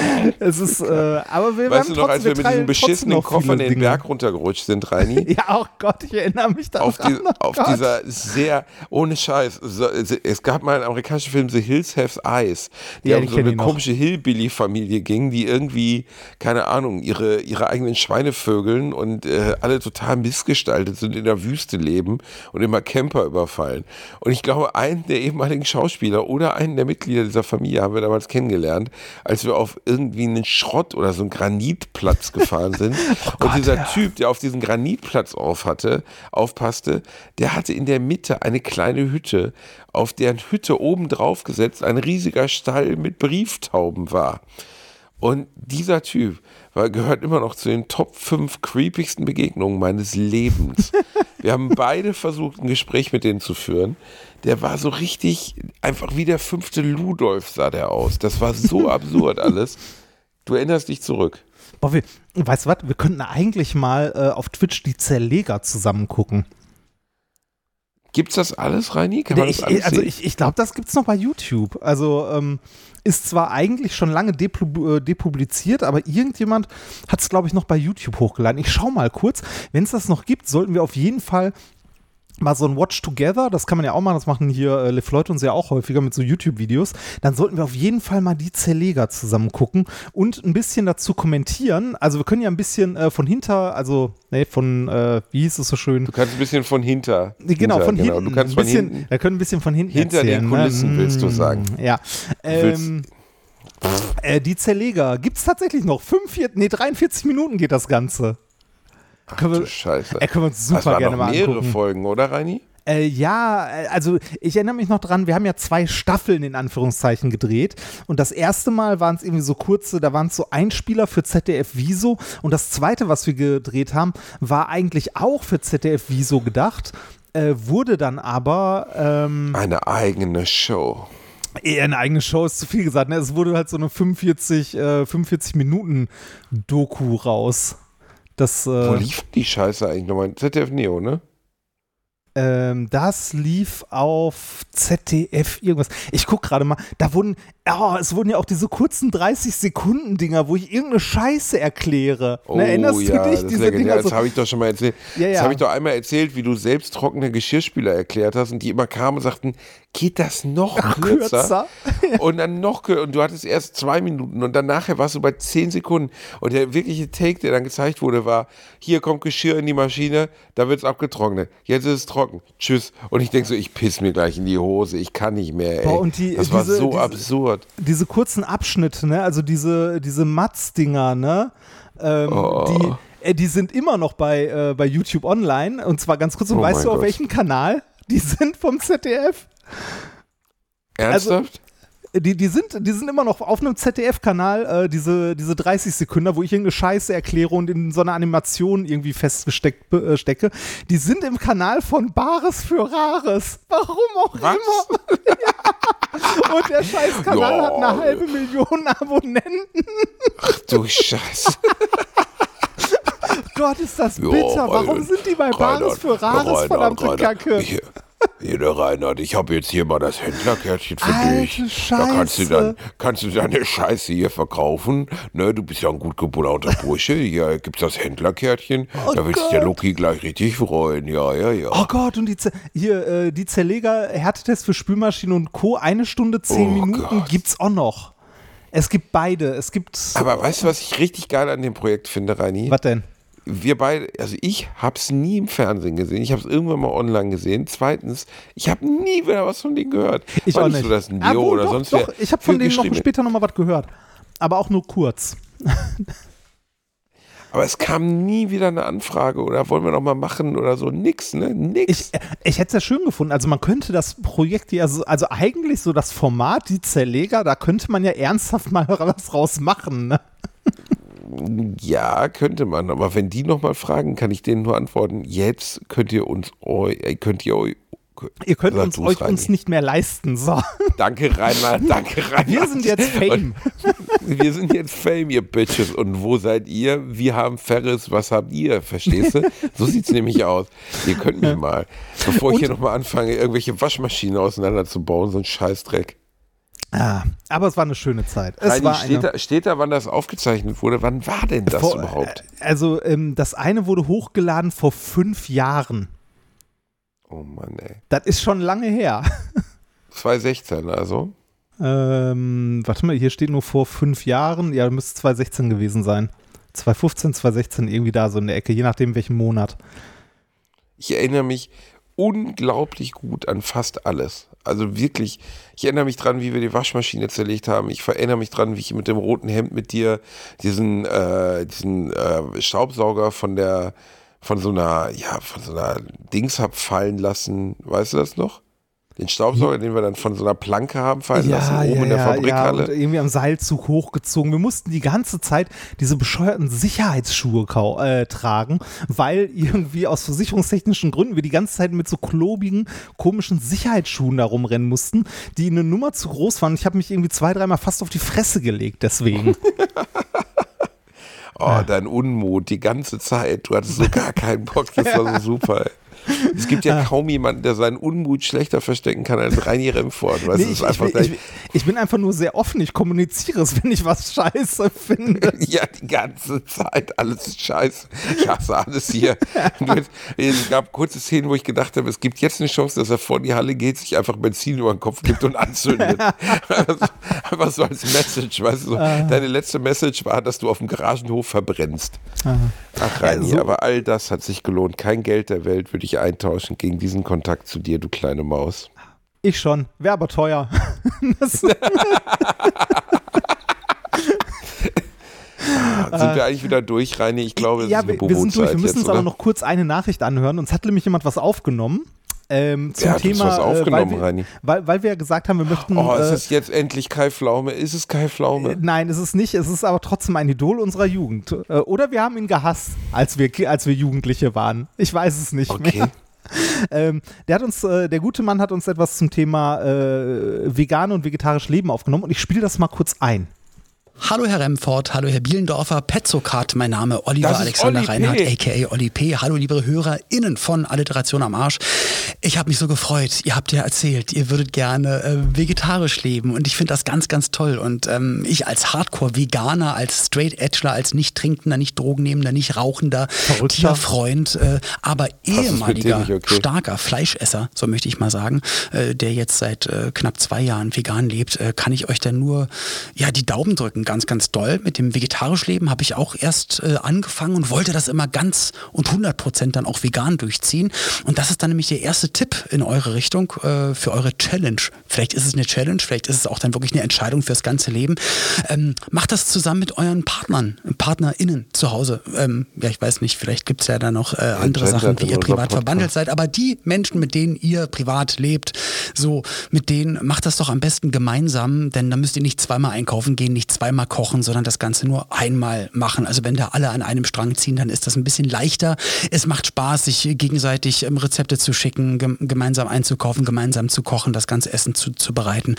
es ist, äh, aber wir Weißt du noch, als wir mit diesem beschissenen Koffer den Dinge. Berg runtergerutscht sind, Reini? Ja, oh Gott, ich erinnere mich daran. auf, die, oh auf dieser sehr, ohne Scheiß, so, es gab mal einen amerikanischen Film, The Hills Have Eyes, der Ja, um so eine komische Hillbilly-Familie ging, die irgendwie, keine Ahnung, ihre, ihre eigenen Schweine vögeln und äh, alle total missgestaltet sind, in der Wüste leben und immer Camper überfallen. Und ich glaube, einen der ehemaligen Schauspieler oder einen der Mitglieder dieser Familie haben wir damals kennengelernt, als wir auf irgendwie einen Schrott oder so einen Granitplatz gefahren sind. und dieser Typ, der auf diesen Granitplatz auf hatte, aufpasste, der hatte in der Mitte eine kleine Hütte, auf deren Hütte oben drauf gesetzt ein riesiger Stall mit Brieftauben war. Und dieser Typ war, gehört immer noch zu den Top 5 creepigsten Begegnungen meines Lebens. Wir haben beide versucht, ein Gespräch mit denen zu führen. Der war so richtig, einfach wie der fünfte Ludolf sah der aus. Das war so absurd alles. Du erinnerst dich zurück. Boah, wir, weißt du was? Wir könnten eigentlich mal äh, auf Twitch die Zerleger zusammen gucken. Gibt's das alles, Reini? Kann man das Ich, alles also sehen? ich, ich glaube, das gibt es noch bei YouTube. Also ähm, ist zwar eigentlich schon lange äh, depubliziert, aber irgendjemand hat es, glaube ich, noch bei YouTube hochgeladen. Ich schau mal kurz. Wenn es das noch gibt, sollten wir auf jeden Fall mal so ein Watch Together, das kann man ja auch machen, das machen hier äh, Liv Leute uns ja auch häufiger mit so YouTube-Videos, dann sollten wir auf jeden Fall mal die Zerleger zusammen gucken und ein bisschen dazu kommentieren. Also wir können ja ein bisschen äh, von hinter, also ne, von, äh, wie hieß es so schön? du kannst ein bisschen von hinter. Genau, hinter, von hinten. Du kannst ein von bisschen, hinten. Wir können ein bisschen von hinten Hinter den erzählen, Kulissen, ne? willst du sagen. Ja. Ähm, äh, die Zerleger gibt es tatsächlich noch. 45, nee, 43 Minuten geht das Ganze. Ach können wir- Scheiße. Äh, können wir uns das super waren gerne noch mal mehrere angucken. Folgen, oder Reini? Äh, ja, äh, also ich erinnere mich noch dran, wir haben ja zwei Staffeln in Anführungszeichen gedreht und das erste Mal waren es irgendwie so kurze, da waren es so Einspieler für ZDF Viso und das zweite, was wir gedreht haben, war eigentlich auch für ZDF Viso gedacht, äh, wurde dann aber ähm, Eine eigene Show. eher eine eigene Show ist zu viel gesagt, ne? es wurde halt so eine 45, äh, 45 Minuten Doku raus. Das, Wo äh, lief die Scheiße eigentlich nochmal? ZDF Neo, ne? Ähm, das lief auf ZDF irgendwas. Ich guck gerade mal, da wurden, oh, es wurden ja auch diese kurzen 30-Sekunden-Dinger, wo ich irgendeine Scheiße erkläre. Oh Ne, erinnerst ja, du dich? das, Diese. Dinger das habe ich doch schon mal erzählt. Ja, Das ja. habe ich doch einmal erzählt, wie du selbst trockene Geschirrspüler erklärt hast und die immer kamen und sagten, geht das noch kürzer? kürzer. Und dann noch kürzer. Und du hattest erst zwei Minuten und dann nachher warst du bei zehn Sekunden. Und der wirkliche Take, der dann gezeigt wurde, war, hier kommt Geschirr in die Maschine, da wird es abgetrocknet. Jetzt ist es trocken. Tschüss. Und ich denke so, ich piss mir gleich in die Hose. Ich kann nicht mehr, ey. Boah, und die- das war diese- so diese- absurd. diese kurzen Abschnitte, ne? Also diese, diese Matz-Dinger, ne? Ähm, Oh. die, äh, die sind immer noch bei, äh, bei YouTube online. Und zwar ganz kurz, und Oh weißt du, auf Gott. welchem Kanal? Die sind vom ZDF. Also, Ernsthaft? Die, die, sind, die sind immer noch auf einem ZDF-Kanal, äh, diese, diese 30 Sekunden, wo ich irgendeine Scheiße erkläre und in so einer Animation irgendwie festgesteckt äh, stecke. Die sind im Kanal von Bares für Rares. Warum auch Was? immer. ja. Und der Scheiß-Kanal hat eine halbe Million Abonnenten. du Scheiße. Gott, ist das bitter. Warum sind die bei Bares für Rares, verdammte Kacke? Hier, hier der Reinhard, ich habe jetzt hier mal das Händlerkärtchen für Alte dich. Da kannst du, Scheiße. dann, kannst du deine Scheiße hier verkaufen. Ne, du bist ja ein gut gebauter Bursche. Hier gibt's das Händlerkärtchen. da wird sich der Oh. Loki gleich richtig freuen. Ja, ja, ja. Oh Gott, und die, Z hier, äh, die Zerleger, Härtetest für Spülmaschinen und Co. Eine Stunde, zehn Oh Minuten Gott. gibt's auch noch. Es gibt beide. Es gibt. Aber weißt du, was ich richtig geil an dem Projekt finde, Reini? was denn? Wir beide, also ich habe es nie im Fernsehen gesehen, ich habe es irgendwann mal online gesehen. Zweitens, ich habe nie wieder was von denen gehört. Ich War auch nicht so, dass ein Ah, Dio wohl, oder doch, sonst doch. Ich habe von denen noch später noch mal was gehört. Aber auch nur kurz. Aber es kam nie wieder eine Anfrage oder wollen wir noch mal machen oder so. Nix, ne? Nix. Ich, ich hätte es ja schön gefunden. Also man könnte das Projekt ja so, also eigentlich so das Format, die Zerleger, da könnte man ja ernsthaft mal was raus machen. Ne? Ja, könnte man. Aber wenn die noch mal fragen, kann ich denen nur antworten, jetzt könnt ihr uns, äh, könnt ihr eu- Ihr könnt uns euch uns nicht mehr leisten. So. Danke, Rainer, danke, Rainer. Wir sind jetzt Fame. Und wir sind jetzt Fame, ihr Bitches. Und wo seid ihr? Wir haben Ferris, was habt ihr? Verstehst du? So sieht's nämlich aus. Ihr könnt mich mal. Bevor ich hier nochmal anfange, irgendwelche Waschmaschinen auseinanderzubauen, so ein Scheißdreck. Ah, aber es war eine schöne Zeit. Es Reini, war steht, eine, da, steht da, wann das aufgezeichnet wurde? Wann war denn das vor- überhaupt? Also, ähm, das eine wurde hochgeladen vor fünf Jahren. Oh Mann, ey. Das ist schon lange her. 2016, also. Ähm, warte mal, hier steht nur vor fünf Jahren. Ja, müsste 2016 gewesen sein. 2015, 2016, irgendwie da so in der Ecke, je nachdem welchen Monat. Ich erinnere mich unglaublich gut an fast alles. Also wirklich, ich erinnere mich dran, wie wir die Waschmaschine zerlegt haben. Ich erinnere mich dran, wie ich mit dem roten Hemd mit dir diesen, äh, diesen äh, Staubsauger von der, von so einer, ja, von so einer Dings hab fallen lassen. Weißt du das noch? Den Staubsauger, den wir dann von so einer Planke haben fallen lassen, oben in der ja, Fabrikhalle. und irgendwie am Seilzug hochgezogen. Wir mussten die ganze Zeit diese bescheuerten Sicherheitsschuhe äh, tragen, weil irgendwie aus versicherungstechnischen Gründen wir die ganze Zeit mit so klobigen, komischen Sicherheitsschuhen da rumrennen mussten, die eine Nummer zu groß waren. Ich habe mich irgendwie zwei, dreimal fast auf die Fresse gelegt deswegen. Oh, dein Unmut die ganze Zeit. Du hattest so gar keinen Bock. Das war so super. Ey. Es gibt ja kaum jemanden, der seinen Unmut schlechter verstecken kann als Reini Remford. Weißt, Nee, ich, ich, bin, ich, ich bin einfach nur sehr offen. Ich kommuniziere es, wenn ich was scheiße finde. ja, die ganze Zeit alles ist scheiße. Ich hasse alles hier. Jetzt- Es gab kurze Szenen, wo ich gedacht habe, es gibt jetzt eine Chance, dass er vor die Halle geht, sich einfach Benzin über den Kopf gibt und anzündet. einfach so als Message, weißt du. Ah. Deine letzte Message war, dass du auf dem Garagenhof verbrennst. Ach, Reini, so- aber all das hat sich gelohnt. Kein Geld der Welt würde ich eintauschen gegen diesen Kontakt zu dir, du kleine Maus. Ich schon. Wäre aber teuer. Das, Sind wir eigentlich wieder durch, Reini? Ich glaube, es ja, ist eine wir, wir sind durch. Wir müssen uns aber noch kurz eine Nachricht anhören. Uns hat nämlich jemand was aufgenommen. Ähm, zum uns Thema, was aufgenommen, äh, weil, Reini? wir, weil, weil wir ja gesagt haben, wir möchten. Oh, ist äh, es jetzt endlich Kai Pflaume? Ist es Kai Pflaume? Nein, es ist nicht. Es ist aber trotzdem ein Idol unserer Jugend. Äh, Oder wir haben ihn gehasst, als wir, als wir Jugendliche waren. Ich weiß es nicht Okay. mehr. Ähm, der hat uns, äh, der gute Mann hat uns etwas zum Thema äh, vegan und vegetarisch Leben aufgenommen und ich spiele das mal kurz ein. Hallo Herr Remford, hallo Herr Bielendorfer, Petzokat, mein Name Oliver Alexander Olli P. Reinhardt, aka Olli P. Hallo liebe HörerInnen von Alliteration am Arsch. Ich habe mich so gefreut, ihr habt ja erzählt, ihr würdet gerne äh, vegetarisch leben und ich finde das ganz, ganz toll und ähm, ich als Hardcore-Veganer, als Straight-Edgler, als nicht trinkender, nicht drogennehmender, nicht rauchender Verrückter. Tierfreund, äh, aber ehemaliger okay? starker Fleischesser, so möchte ich mal sagen, äh, der jetzt seit äh, knapp zwei Jahren vegan lebt, äh, kann ich euch dann nur ja die Daumen drücken, ganz, ganz doll. Mit dem vegetarisch Leben habe ich auch erst äh, angefangen und wollte das immer ganz und 100 Prozent dann auch vegan durchziehen. Und das ist dann nämlich der erste Tipp in eure Richtung äh, für eure Challenge. Vielleicht ist es eine Challenge, vielleicht ist es auch dann wirklich eine Entscheidung fürs ganze Leben. Ähm, macht das zusammen mit euren Partnern, PartnerInnen zu Hause. Ähm, ja, ich weiß nicht, vielleicht gibt es ja da noch äh, andere Sachen, wie in ihr privat verbandelt seid. Aber die Menschen, mit denen ihr privat lebt, so mit denen macht das doch am besten gemeinsam, denn da müsst ihr nicht zweimal einkaufen gehen, nicht zweimal kochen, sondern das Ganze nur einmal machen. Also wenn da alle an einem Strang ziehen, dann ist das ein bisschen leichter. Es macht Spaß, sich gegenseitig ähm, Rezepte zu schicken, gem gemeinsam einzukaufen, gemeinsam zu kochen, das ganze Essen zuzubereiten.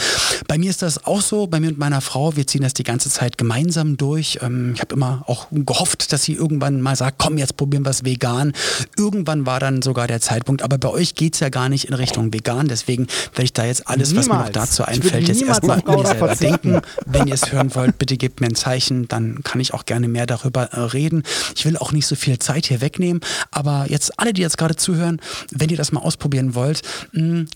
Bei mir ist das auch so, bei mir und meiner Frau, wir ziehen das die ganze Zeit gemeinsam durch. Ähm, ich habe immer auch gehofft, dass sie irgendwann mal sagt, komm, jetzt probieren wir es vegan. Irgendwann war dann sogar der Zeitpunkt, aber bei euch geht es ja gar nicht in Richtung vegan, deswegen werde ich da jetzt alles, was mir noch Niemals. dazu einfällt, jetzt niemals erstmal selber denken. Wenn ihr es hören wollt, bitte gebt mir ein Zeichen, dann kann ich auch gerne mehr darüber äh, reden. Ich will auch nicht so viel Zeit hier wegnehmen, aber jetzt alle, die jetzt gerade zuhören, wenn ihr das mal ausprobieren wollt, mh,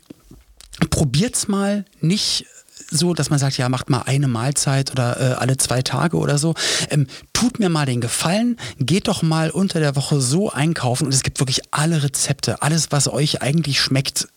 probiert's mal nicht so, dass man sagt, ja, macht mal eine Mahlzeit oder äh, alle zwei Tage oder so. Ähm, tut mir mal den Gefallen, geht doch mal unter der Woche so einkaufen und es gibt wirklich alle Rezepte, alles, was euch eigentlich schmeckt.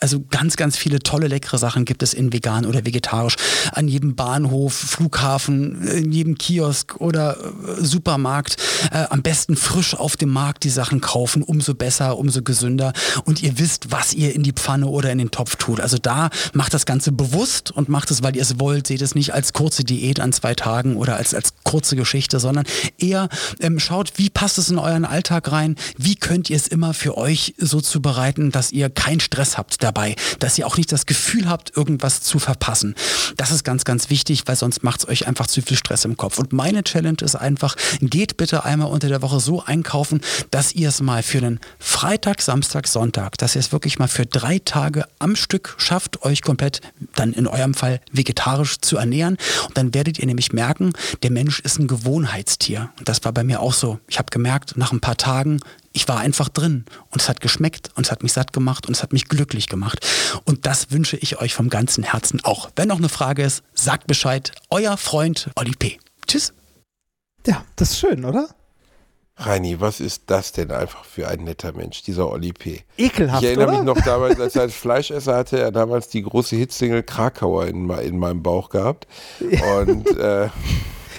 Also ganz, ganz viele tolle, leckere Sachen gibt es in vegan oder vegetarisch. An jedem Bahnhof, Flughafen, in jedem Kiosk oder äh, Supermarkt. Äh, am besten frisch auf dem Markt die Sachen kaufen. Umso besser, umso gesünder. Und ihr wisst, was ihr in die Pfanne oder in den Topf tut. Also da macht das Ganze bewusst und macht es, weil ihr es wollt. Seht es nicht als kurze Diät an zwei Tagen oder als, als kurze Geschichte, sondern eher ähm, schaut, wie passt es in euren Alltag rein? Wie könnt ihr es immer für euch so zubereiten, dass ihr keinen Stress habt dabei, dass ihr auch nicht das Gefühl habt, irgendwas zu verpassen. Das ist ganz, ganz wichtig, weil sonst macht es euch einfach zu viel Stress im Kopf. Und meine Challenge ist einfach, geht bitte einmal unter der Woche so einkaufen, dass ihr es mal für den Freitag, Samstag, Sonntag, dass ihr es wirklich mal für drei Tage am Stück schafft, euch komplett dann in eurem Fall vegetarisch zu ernähren. Und dann werdet ihr nämlich merken, der Mensch ist ein Gewohnheitstier. Und das war bei mir auch so. Ich habe gemerkt, nach ein paar Tagen, ich war einfach drin und es hat geschmeckt und es hat mich satt gemacht und es hat mich glücklich gemacht. Und das wünsche ich euch vom ganzen Herzen auch. Wenn noch eine Frage ist, sagt Bescheid. Euer Freund Olli P. Tschüss. Ja, das ist schön, oder? Reini, was ist das denn einfach für ein netter Mensch, dieser Oli P. Ekelhaft, Ich erinnere oder? mich noch damals, als er als Fleischesser hatte, er damals die große Hitsingle Krakauer in, in meinem Bauch gehabt. Und äh,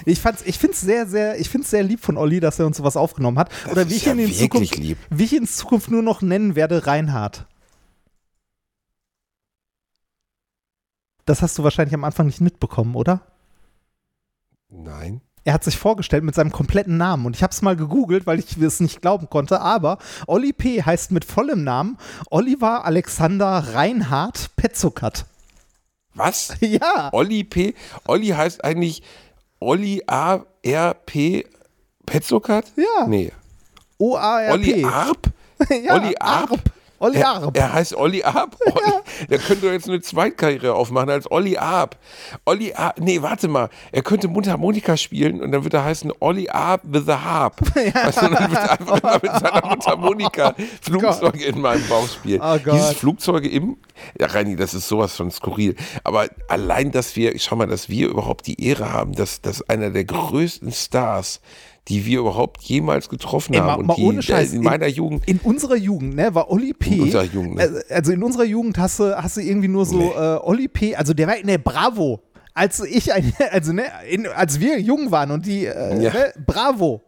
Ich, fand's, ich finde es sehr, sehr, ich find's sehr lieb von Olli, dass er uns sowas aufgenommen hat. Das Oder wie ich, ja ihn in Zukunft, lieb. wie ich in Zukunft nur noch nennen werde, Reinhard. Das hast du wahrscheinlich am Anfang nicht mitbekommen, oder? nein. Er hat sich vorgestellt mit seinem kompletten Namen und ich habe es mal gegoogelt, weil ich es nicht glauben konnte, aber Olli P. heißt mit vollem Namen Oliver Alexander Reinhard Petzokat. Was? Ja, Olli P. Olli heißt eigentlich Olli A. R. P. Petzokat? Ja. Nee. O-A-R-P. Olli Arp? ja, Olli Arp? Olli Er, Arp. er heißt Olli Arp. Olli, Der könnte doch jetzt eine Zweitkarriere aufmachen als Olli Arp. Olli Arp. Nee, warte mal. Er könnte Mundharmonika spielen und dann wird er heißen Olli Arp with the Harp. Weißt du, dann wird er einfach immer mit seiner Mundharmonika Flugzeuge in meinem Bauch spielen. Oh Gott. Dieses Flugzeuge im. Ja, Reini, das ist sowas von skurril. Aber allein, dass wir, schau mal, dass wir überhaupt die Ehre haben, dass, dass einer der größten Stars, die wir überhaupt jemals getroffen Ey, mal, haben mal die ohne Scheiß. äh, in meiner Jugend In unserer Jugend, ne, war Olli P. In unserer Jugend, ne? Also- Also in unserer Jugend hast du, hast du irgendwie nur so Nee. äh, Olli P. Also der war in der Bravo. Als ich, ein, also ne, in, als wir jung waren und die, äh, Ja. ne, Bravo.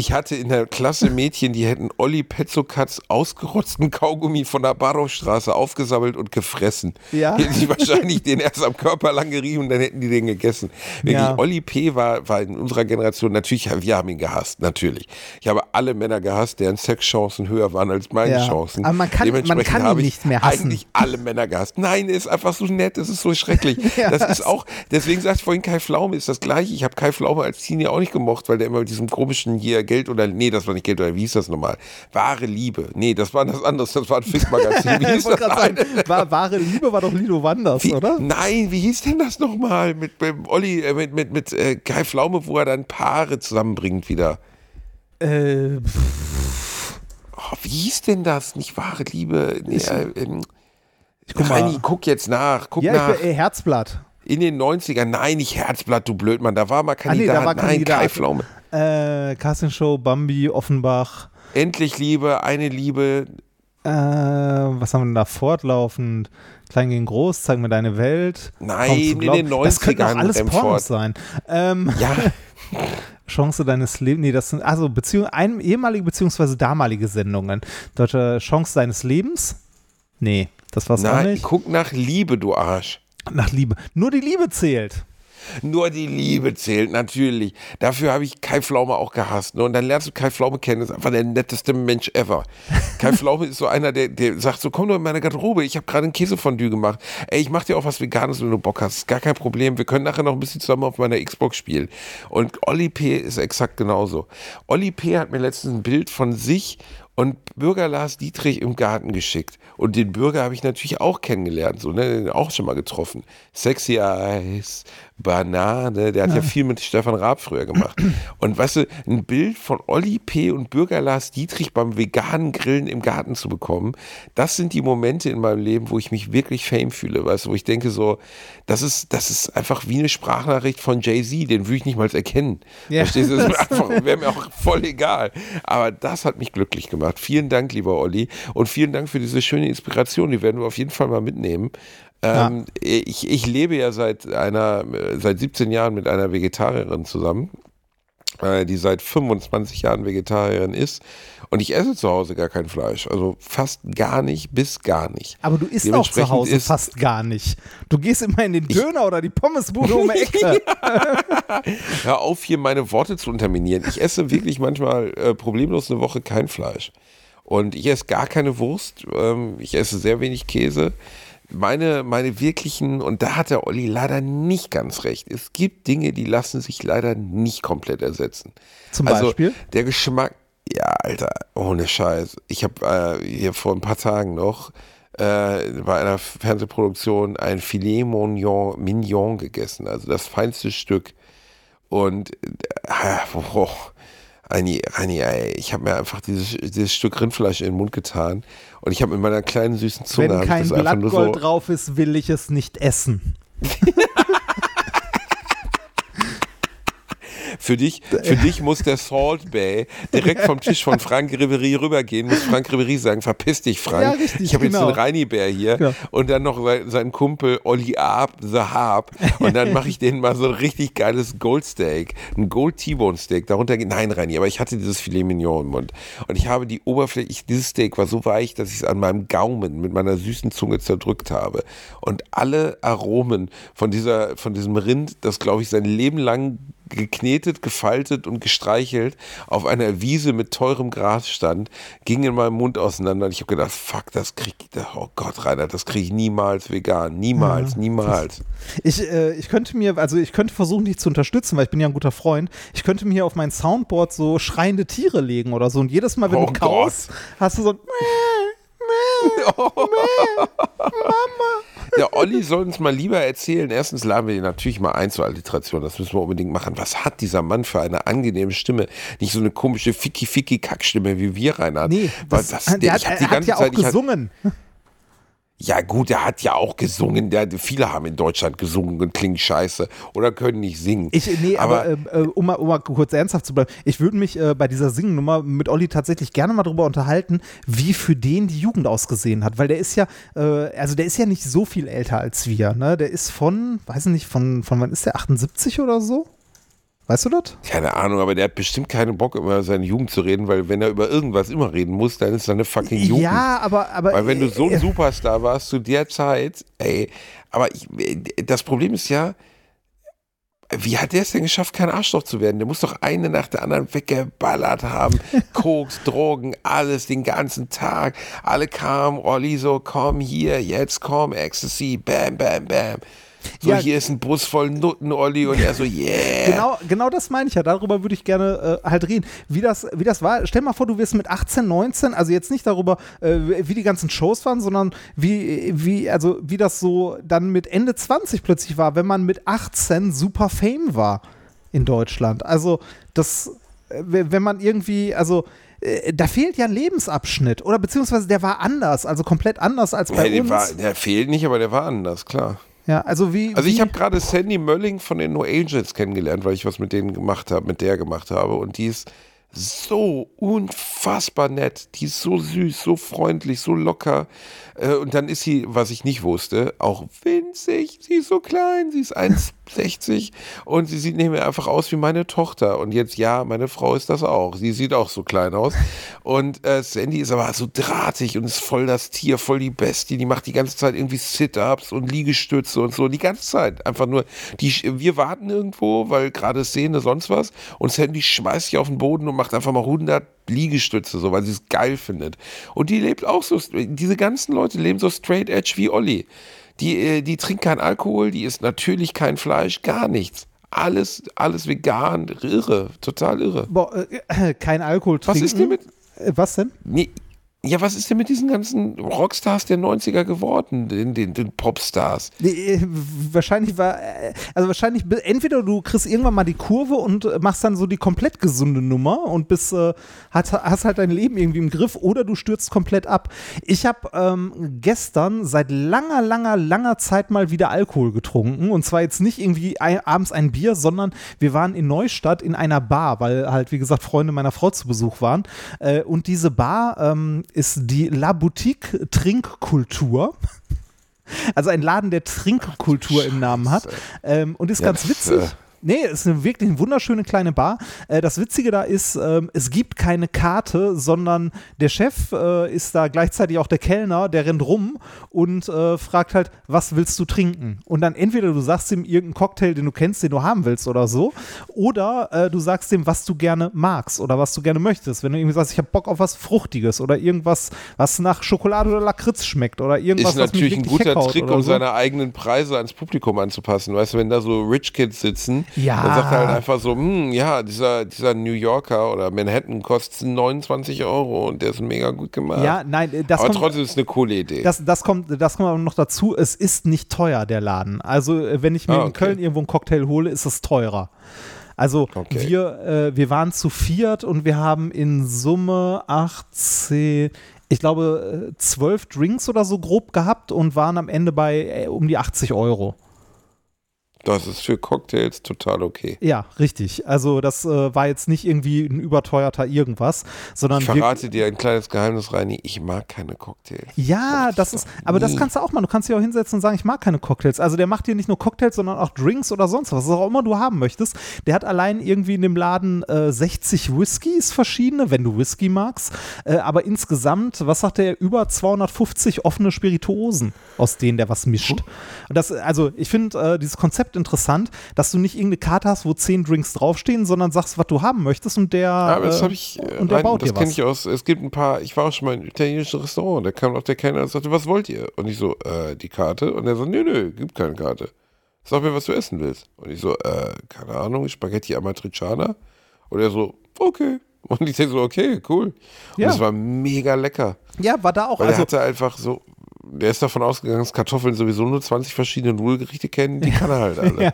Ich hatte in der Klasse Mädchen, die hätten Olli Petzokatz ausgerotzten Kaugummi von der Barrowstraße aufgesammelt und gefressen. Ja. Hätten sie wahrscheinlich den erst am Körper lang gerieben und dann hätten die den gegessen. Wirklich, Ja. Olli P. War, war in unserer Generation, natürlich, wir haben ihn gehasst, natürlich. Ich habe alle Männer gehasst, deren Sexchancen höher waren als meine Ja. Chancen. Aber man kann- man kann ihn habe ich nicht mehr hassen. Eigentlich alle Männer gehasst. Nein, er ist einfach so nett, es ist so schrecklich. Ja. Das ist auch, deswegen sagte ich vorhin, Kai Pflaume ist das gleiche. Ich habe Kai Pflaume als Teenie auch nicht gemocht, weil der immer mit diesem komischen hier Geld oder, nee, das war nicht Geld oder wie hieß das nochmal? Wahre Liebe. Nee, das war das anderes, das war ein Fick-Magazin. Wie Ich hieß das sagen, war, wahre Liebe war doch Lilo Wanders, Wie, oder? Nein, wie hieß denn das nochmal mit, mit Olli, äh, mit, mit, mit äh, Kai Pflaume, wo er dann Paare zusammenbringt wieder? Äh, Oh, wie hieß denn das? Nicht wahre Liebe. Nee, äh, ähm, guck mal. Reini, guck jetzt nach. Guck ja, nach. ich, äh, Herzblatt. In den 90ern. Nein, nicht Herzblatt, du Blödmann. Da war mal Ah, nee, Kandidat. war Nein, Kandidat. Kai Pflaume. Äh, Castingshow, Bambi, Offenbach. Endlich Liebe, eine Liebe. Äh, was haben wir denn da fortlaufend? Klein gegen Groß, zeig mir deine Welt. Nein, in den Das könnten auch 90ern, alles Remford. Pornos sein. Ähm, Ja, Chance deines Lebens, nee, das sind also Beziehung, ein, ehemalige beziehungsweise damalige Sendungen. Deutsche Chance deines Lebens? Nee, das war's auch nein, nicht. guck nach Liebe, du Arsch. Nach Liebe. Nur die Liebe zählt. Nur die Liebe zählt, natürlich. Dafür habe ich Kai Pflaume auch gehasst. Ne? Und dann lernst du Kai Pflaume kennen, ist einfach der netteste Mensch ever. Kai Pflaume ist so einer, der, der sagt so, komm doch in meine Garderobe, ich habe gerade ein Käsefondue gemacht. Ey, ich mache dir auch was Veganes, wenn du Bock hast. Ist gar kein Problem. Wir können nachher noch ein bisschen zusammen auf meiner Xbox spielen. Und Olli P. ist exakt genauso. Olli P. hat mir letztens ein Bild von sich und Bürger Lars Dietrich im Garten geschickt. Und den Bürger habe ich natürlich auch kennengelernt, so, ne, den auch schon mal getroffen. Sexy Eyes, Banane, der hat ja, viel mit Stefan Raab früher gemacht. Und weißt du, ein Bild von Olli P. und Bürger Lars Dietrich beim veganen Grillen im Garten zu bekommen, das sind die Momente in meinem Leben, wo ich mich wirklich Fame fühle, weißt du, wo ich denke so, das ist, das ist einfach wie eine Sprachnachricht von Jay-Z, den würde ich nicht mal erkennen. Ja. Verstehst du? Das wäre mir auch voll egal. Aber das hat mich glücklich gemacht. Vielen Dank, lieber Olli. Und vielen Dank für diese schöne Inspiration. Die werden wir auf jeden Fall mal mitnehmen. Ähm, ich, ich lebe ja seit einer, seit 17 Jahren mit einer Vegetarierin zusammen, äh, die seit 25 Jahren Vegetarierin ist. Und ich esse zu Hause gar kein Fleisch. Also fast gar nicht bis gar nicht. Aber du isst auch zu Hause fast gar nicht. Du gehst immer in den Döner oder die Pommesbude um die Ecke. Hör auf, hier meine Worte zu unterminieren. Ich esse wirklich manchmal äh, problemlos eine Woche kein Fleisch. Und ich esse gar keine Wurst. Ähm, ich esse sehr wenig Käse. Meine, meine wirklichen, und da hat der Olli leider nicht ganz recht. Es gibt Dinge, die lassen sich leider nicht komplett ersetzen. Zum also, Beispiel? Der Geschmack, ja, Alter, ohne Scheiß. Ich habe äh, hier vor ein paar Tagen noch äh, bei einer Fernsehproduktion ein Filet Mignon, Mignon gegessen, also das feinste Stück. Und äh, boah, Reini, Reini, ey, ich habe mir einfach dieses, dieses Stück Rindfleisch in den Mund getan und ich habe mit meiner kleinen süßen Zunge Wenn kein Blattgold so, drauf ist, will ich es nicht essen. Für dich, für dich muss der Salt Bay direkt vom Tisch von Frank Ribery rübergehen, muss Frank Ribery sagen, verpiss dich, Frank. Ja, richtig, ich habe jetzt genau. einen Reini-Bär hier Ja. und dann noch sein, sein Kumpel Olli Arp, The Harp und dann mache ich denen mal so ein richtig geiles Goldsteak, ein Gold T-Bone Steak, darunter geht, nein Reini, aber ich hatte dieses Filet Mignon im Mund und ich habe die Oberfläche, ich, dieses Steak war so weich, dass ich es an meinem Gaumen mit meiner süßen Zunge zerdrückt habe und alle Aromen von dieser, von diesem Rind, das glaube ich sein Leben lang geknetet, gefaltet und gestreichelt auf einer Wiese mit teurem Gras stand, ging in meinem Mund auseinander und ich habe gedacht, fuck, das krieg ich, oh Gott, Reinhard, das kriege ich niemals vegan, niemals, niemals. Ich, äh, ich könnte mir, also ich könnte versuchen, dich zu unterstützen, weil ich bin ja ein guter Freund. Ich könnte mir auf mein Soundboard so schreiende Tiere legen oder so. Und jedes Mal, wenn Oh du kaust, hast du so ein Der Olli soll uns mal lieber erzählen. Erstens laden wir ihn natürlich mal ein zur Alliteration. Das müssen wir unbedingt machen. Was hat dieser Mann für eine angenehme Stimme? Nicht so eine komische Ficky-Ficky-Kackstimme wie wir, Reinhard. Nee, das, das, der, der, hat, ich hab die hat ganze ja auch Zeit, gesungen. Ja gut, der hat ja auch gesungen. Der, viele haben in Deutschland gesungen und klingen scheiße oder können nicht singen. Ich, nee, aber, äh, äh, um, mal, um mal kurz ernsthaft zu bleiben, ich würde mich äh, bei dieser Singennummer mit Olli tatsächlich gerne mal drüber unterhalten, wie für den die Jugend ausgesehen hat, weil der ist ja, äh, also der ist ja nicht so viel älter als wir, ne? Der ist von, weiß nicht, von, von wann ist der, 78 oder so? Weißt du das? Keine Ahnung, aber der hat bestimmt keinen Bock, über seine Jugend zu reden, weil wenn er über irgendwas immer reden muss, dann ist seine fucking Jugend. Ja, aber, aber Weil wenn du so äh, ein Superstar warst zu der Zeit, ey, aber ich, das Problem ist ja, wie hat der es denn geschafft, kein Arschloch zu werden? Der muss doch eine nach der anderen weggeballert haben. Koks, Drogen, alles den ganzen Tag. Alle kamen, Olli so, komm hier, jetzt komm, Ecstasy, bam, bam, bam. So, Ja. hier ist ein Bus voll Nutten, Olli, und er so, yeah. Genau, genau das meine ich ja. Darüber würde ich gerne äh, halt reden. Wie das, wie das war, stell mal vor, du wirst mit 18, 19, also jetzt nicht darüber, äh, wie die ganzen Shows waren, sondern wie, wie, also wie das so dann mit Ende 20 plötzlich war, wenn man mit 18 super Fame war in Deutschland. Also das, äh, wenn man irgendwie, also äh, da fehlt ja ein Lebensabschnitt oder beziehungsweise der war anders, also komplett anders als bei Ja, uns. war, der fehlt nicht, aber der war anders, klar. Ja, also wie. Also ich habe gerade Sandy Mölling von den No Angels kennengelernt, weil ich was mit denen gemacht habe, mit der gemacht habe. Und die ist so unfassbar nett. Die ist so süß, so freundlich, so locker. Äh, Und dann ist sie, was ich nicht wusste, auch winzig. Sie ist so klein, sie ist 1,60 und sie sieht nicht mehr einfach aus wie meine Tochter. Und jetzt, ja, meine Frau ist das auch. Sie sieht auch so klein aus. Und äh, Sandy ist aber so drahtig und ist voll das Tier, voll die Bestie. Die macht die ganze Zeit irgendwie Sit-Ups und Liegestütze und so. Die ganze Zeit. Einfach nur, die, wir warten irgendwo, weil gerade Szene, sonst was. Und Sandy schmeißt sich auf den Boden und macht einfach mal 100 Liegestütze, so, weil sie es geil findet. Und die lebt auch so, diese ganzen Leute leben so straight edge wie Olli. Die, äh, die trinkt kein Alkohol, die isst natürlich kein Fleisch, gar nichts. Alles, alles vegan, irre, total irre. Boah, äh, kein Alkohol Was trinken. ist denn mit, Äh, Was denn? Nee, ja, was ist denn mit diesen ganzen Rockstars der 90er geworden, den, den, den Popstars? Äh, wahrscheinlich war, äh, also wahrscheinlich, entweder du kriegst irgendwann mal die Kurve und äh, machst dann so die komplett gesunde Nummer und bist, äh, hast, hast halt dein Leben irgendwie im Griff oder du stürzt komplett ab. Ich habe ähm, gestern seit langer, langer, langer Zeit mal wieder Alkohol getrunken und zwar jetzt nicht irgendwie ein, abends ein Bier, sondern wir waren in Neustadt in einer Bar, weil halt, wie gesagt, Freunde meiner Frau zu Besuch waren äh, und diese Bar ähm, ist die La Boutique Trinkkultur. Also ein Laden, der Trinkkultur im Namen hat. Ähm, und ist ganz witzig. äh, Nee, es ist eine wirklich eine wunderschöne kleine Bar. Äh, das Witzige da ist, ähm, es gibt keine Karte, sondern der Chef äh, ist da gleichzeitig auch der Kellner, der rennt rum und äh, fragt halt, was willst du trinken? Und dann entweder du sagst ihm irgendeinen Cocktail, den du kennst, den du haben willst oder so, oder äh, du sagst ihm, was du gerne magst oder was du gerne möchtest. Wenn du irgendwie sagst, ich habe Bock auf was Fruchtiges oder irgendwas, was nach Schokolade oder Lakritz schmeckt oder irgendwas, Ist natürlich ein guter Trick, um so. seine eigenen Preise ans Publikum anzupassen. Weißt du, wenn da so Rich Kids sitzen, Ja. dann sagt er halt einfach so, hm, ja, dieser, dieser New Yorker oder Manhattan kostet 29 Euro und der ist mega gut gemacht. Ja, nein, äh, das Aber kommt, trotzdem ist es eine coole Idee. Das, das, kommt, das kommt aber noch dazu, es ist nicht teuer, der Laden. Also, äh, wenn ich mir Ah, in okay. Köln irgendwo einen Cocktail hole, ist es teurer. Also, Okay. wir, äh, wir waren zu viert und wir haben in Summe 18, ich glaube, äh, 12 Drinks oder so grob gehabt und waren am Ende bei äh, um die 80 Euro. Das ist für Cocktails total okay. Ja, richtig. Also, das äh, war jetzt nicht irgendwie ein überteuerter irgendwas, sondern Ich verrate dir ein kleines Geheimnis, Reini. Ich mag keine Cocktails. Ja, Mochte das ist, aber das nie. kannst du auch mal. Du kannst dich auch hinsetzen und sagen, ich mag keine Cocktails. Also der macht dir nicht nur Cocktails, sondern auch Drinks oder sonst was, was auch immer du haben möchtest. Der hat allein irgendwie in dem Laden äh, 60 Whiskys verschiedene, wenn du Whisky magst. Äh, aber insgesamt, was sagt er, über 250 offene Spirituosen, aus denen der was mischt. Und das, also ich finde äh, dieses Konzept interessant, dass du nicht irgendeine Karte hast, wo 10 Drinks draufstehen, sondern sagst, was du haben möchtest und der, Aber das äh, ich, äh, und der Reini, baut das dir kenne was. ich aus. Es gibt ein paar, ich war auch schon mal in einem italienischen Restaurant, da kam auch der Kellner und sagte, was wollt ihr? Und ich so, äh, die Karte? Und er so, nö, nö, gibt keine Karte. Sag mir, was du essen willst. Und ich so, äh, keine Ahnung, Spaghetti Amatriciana? Und er so, okay. Und ich denke so, okay, cool. Und Ja. das war mega lecker. Ja, war da auch. Weil also, er hatte einfach so, der ist davon ausgegangen, dass Kartoffeln sowieso nur 20 verschiedene Nudelgerichte kennen, die kann er halt alle.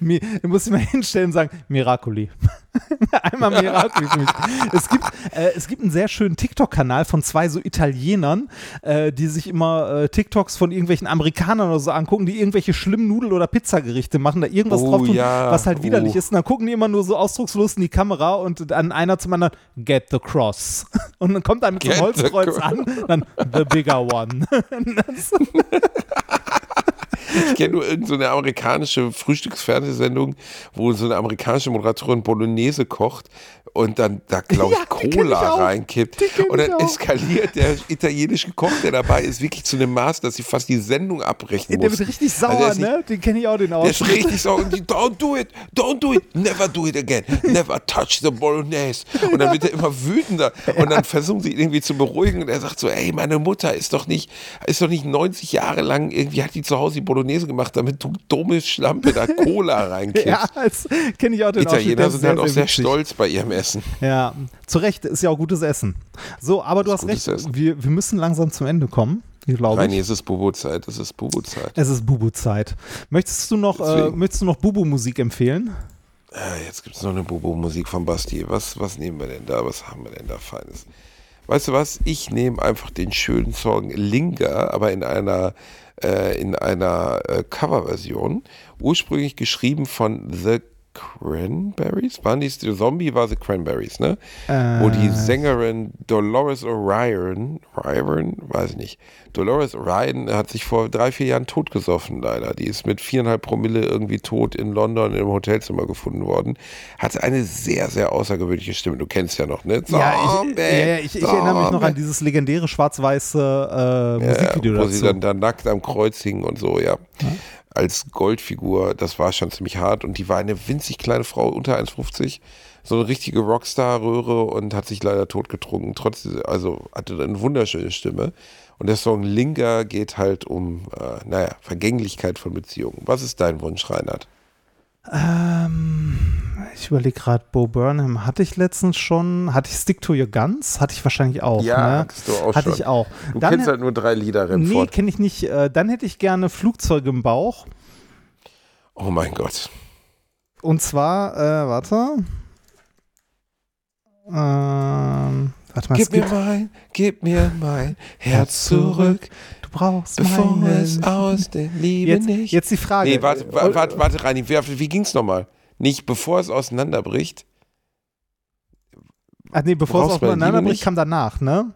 Mi- Du musst dich mal hinstellen und sagen, Miracoli. Einmal Miracoli für mich. Es gibt, äh, es gibt einen sehr schönen TikTok-Kanal von zwei so Italienern, äh, die sich immer äh, TikToks von irgendwelchen Amerikanern oder so angucken, die irgendwelche schlimmen Nudel- oder Pizzagerichte machen, da irgendwas Oh, drauf tun, ja. was halt widerlich Oh. ist. Und dann gucken die immer nur so ausdruckslos in die Kamera und dann einer zum anderen, get the cross. Und dann kommt er mit the Holzkreuz an, dann the bigger one. Das- Ich kenne nur irgendeine so eine amerikanische Frühstücksfernsehsendung, wo so eine amerikanische Moderatorin Bolognese kocht und dann da, glaube ich, Ja, ich Cola auch. reinkippt. Und dann ich auch. eskaliert der italienische Koch, der dabei ist, wirklich zu einem Maß, dass sie fast die Sendung abbrechen der muss. wird richtig Also sauer, der ist nicht- ne? Den kenne ich auch, den Der aus. ist richtig sauer und die, don't do it, don't do it, never do it again, never touch the Bolognese. Und dann wird er immer wütender und dann versuchen sie ihn irgendwie zu beruhigen und er sagt so, ey, meine Mutter ist doch nicht, ist doch nicht 90 Jahre lang, irgendwie hat die zu Hause die Bolognese gemacht, damit du dumme Schlampe da Cola reinkippst. Ja, das kenne ich auch den Italiener sind halt auch sehr witzig. stolz bei ihrem Essen. Ja, zu Recht, ist ja auch gutes Essen. So, aber du hast recht, Essen. wir, wir müssen langsam zum Ende kommen, glaube ich. es ist Bubu-Zeit, es ist Bubu-Zeit. Es ist Bubu-Zeit. Möchtest du noch, äh, Deswegen. möchtest du noch Bubu-Musik empfehlen? Äh, Jetzt gibt es noch eine Bubu-Musik von Basti. Was, was nehmen wir denn da? Was haben wir denn da Feines? Weißt du was? Ich nehme einfach den schönen Song Linger, aber in einer, in einer äh, Coverversion. Ursprünglich geschrieben von The Cranberries? Waren die Zombie war The Cranberries, ne? Wo die Sängerin Dolores O'Riordan, O'Riordan, weiß ich nicht, Dolores O'Riordan hat sich vor drei, vier Jahren totgesoffen, leider. Die ist mit viereinhalb Promille irgendwie tot in London im Hotelzimmer gefunden worden. Hatte eine sehr, sehr außergewöhnliche Stimme. Du kennst ja noch, ne? ja, ich, Zombie, ja, ja, ich, ich erinnere mich noch an Zombie. dieses legendäre schwarz-weiße äh, Musikvideo ja, wo sie dazu. dann da nackt am Kreuz hing und so, ja. Als Goldfigur, das war schon ziemlich hart. Und die war eine winzig kleine Frau, unter 1,50. So eine richtige Rockstar-Röhre und hat sich leider totgetrunken. Trotzdem, also hatte eine wunderschöne Stimme. Und der Song Linger geht halt um, äh, naja, Vergänglichkeit von Beziehungen. Was ist dein Wunsch, Reinhard? Ähm, ich überlege gerade, Bo Burnham hatte ich letztens schon. Hatte ich Stick to Your Guns? Hatte ich wahrscheinlich auch. Ja, ne? hattest du auch Hatte schon. ich auch. Du Dann kennst halt nur drei Lieder, Nee, Remford. kenne ich nicht. Äh, dann hätte ich gerne Flugzeuge im Bauch. Oh mein Gott. Und zwar, äh, warte. Ähm, warte mal, Gib mir mein, gib mir mein Herz zurück, brauchst bevor meine es aus der Liebe jetzt, nicht. jetzt die Frage. Nee, warte, Äh, warte, warte, warte Reini, wie ging's nochmal? Nicht bevor es auseinanderbricht. Ach nee, bevor es brauchst meine aufeinander Liebe bricht, nicht? kam danach, ne?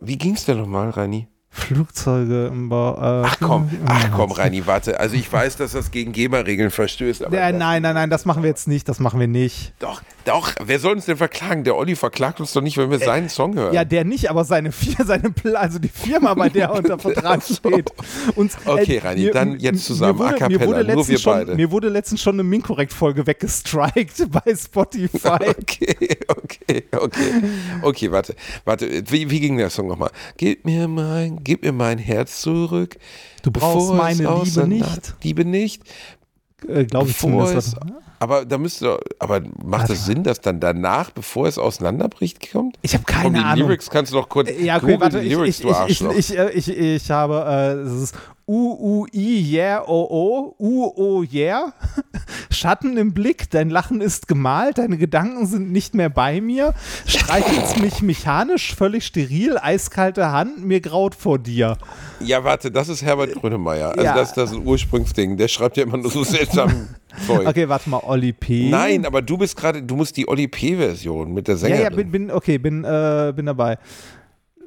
Wie ging's denn nochmal, Reini? Flugzeuge im Bau. Äh, Ach komm, ach komm, Reini, warte. Also ich weiß, dass das gegen GEMA-Regeln verstößt, aber. Ja, das- nein, nein, nein, das machen wir jetzt nicht. Das machen wir nicht. Doch, doch, wer soll uns denn verklagen? Der Olli verklagt uns doch nicht, wenn wir seinen Song hören. Äh, Ja, der nicht, aber seine, seine also die Firma, bei der er unter Vertrag steht. Uns, Okay, Reini, dann jetzt zusammen, mir wurde, a cappella, nur wir schon, beide. Mir wurde letztens schon eine Minkorrekt-Folge weggestrikt bei Spotify. Okay, okay, okay. Okay, warte, warte. Wie, wie ging der Song nochmal? Gib mir mein, gib mir mein Herz zurück. Du brauchst meine Liebe nicht. Liebe nicht. Äh, Glaube ich zumindest. Aber da müsste, aber macht Warte das Sinn, dass dann danach, bevor es auseinanderbricht, kommt? Ich habe Komm, keine die Ahnung. Lyrics kannst du doch kurz. Ja, okay, Google warte, die ich, Lyrics, ich, du ich, ich, Arschloch. ich, äh, ich, ich habe, äh, es ist U, U, I, yeah, oh, oh, U, oh, yeah. Schatten im Blick, dein Lachen ist gemalt, deine Gedanken sind nicht mehr bei mir. Streichelst mich mechanisch, völlig steril, eiskalte Hand, mir graut vor dir. Ja, warte, das ist Herbert Grönemeyer. Also Ja. das, das ist ein Ursprungsding. Der schreibt ja immer nur so seltsam Zeug. Okay, warte mal, Olli P. Nein, aber du bist gerade, du musst die Olli P-Version mit der Ja, Sängerin. ja, bin, bin okay, bin, äh, bin dabei.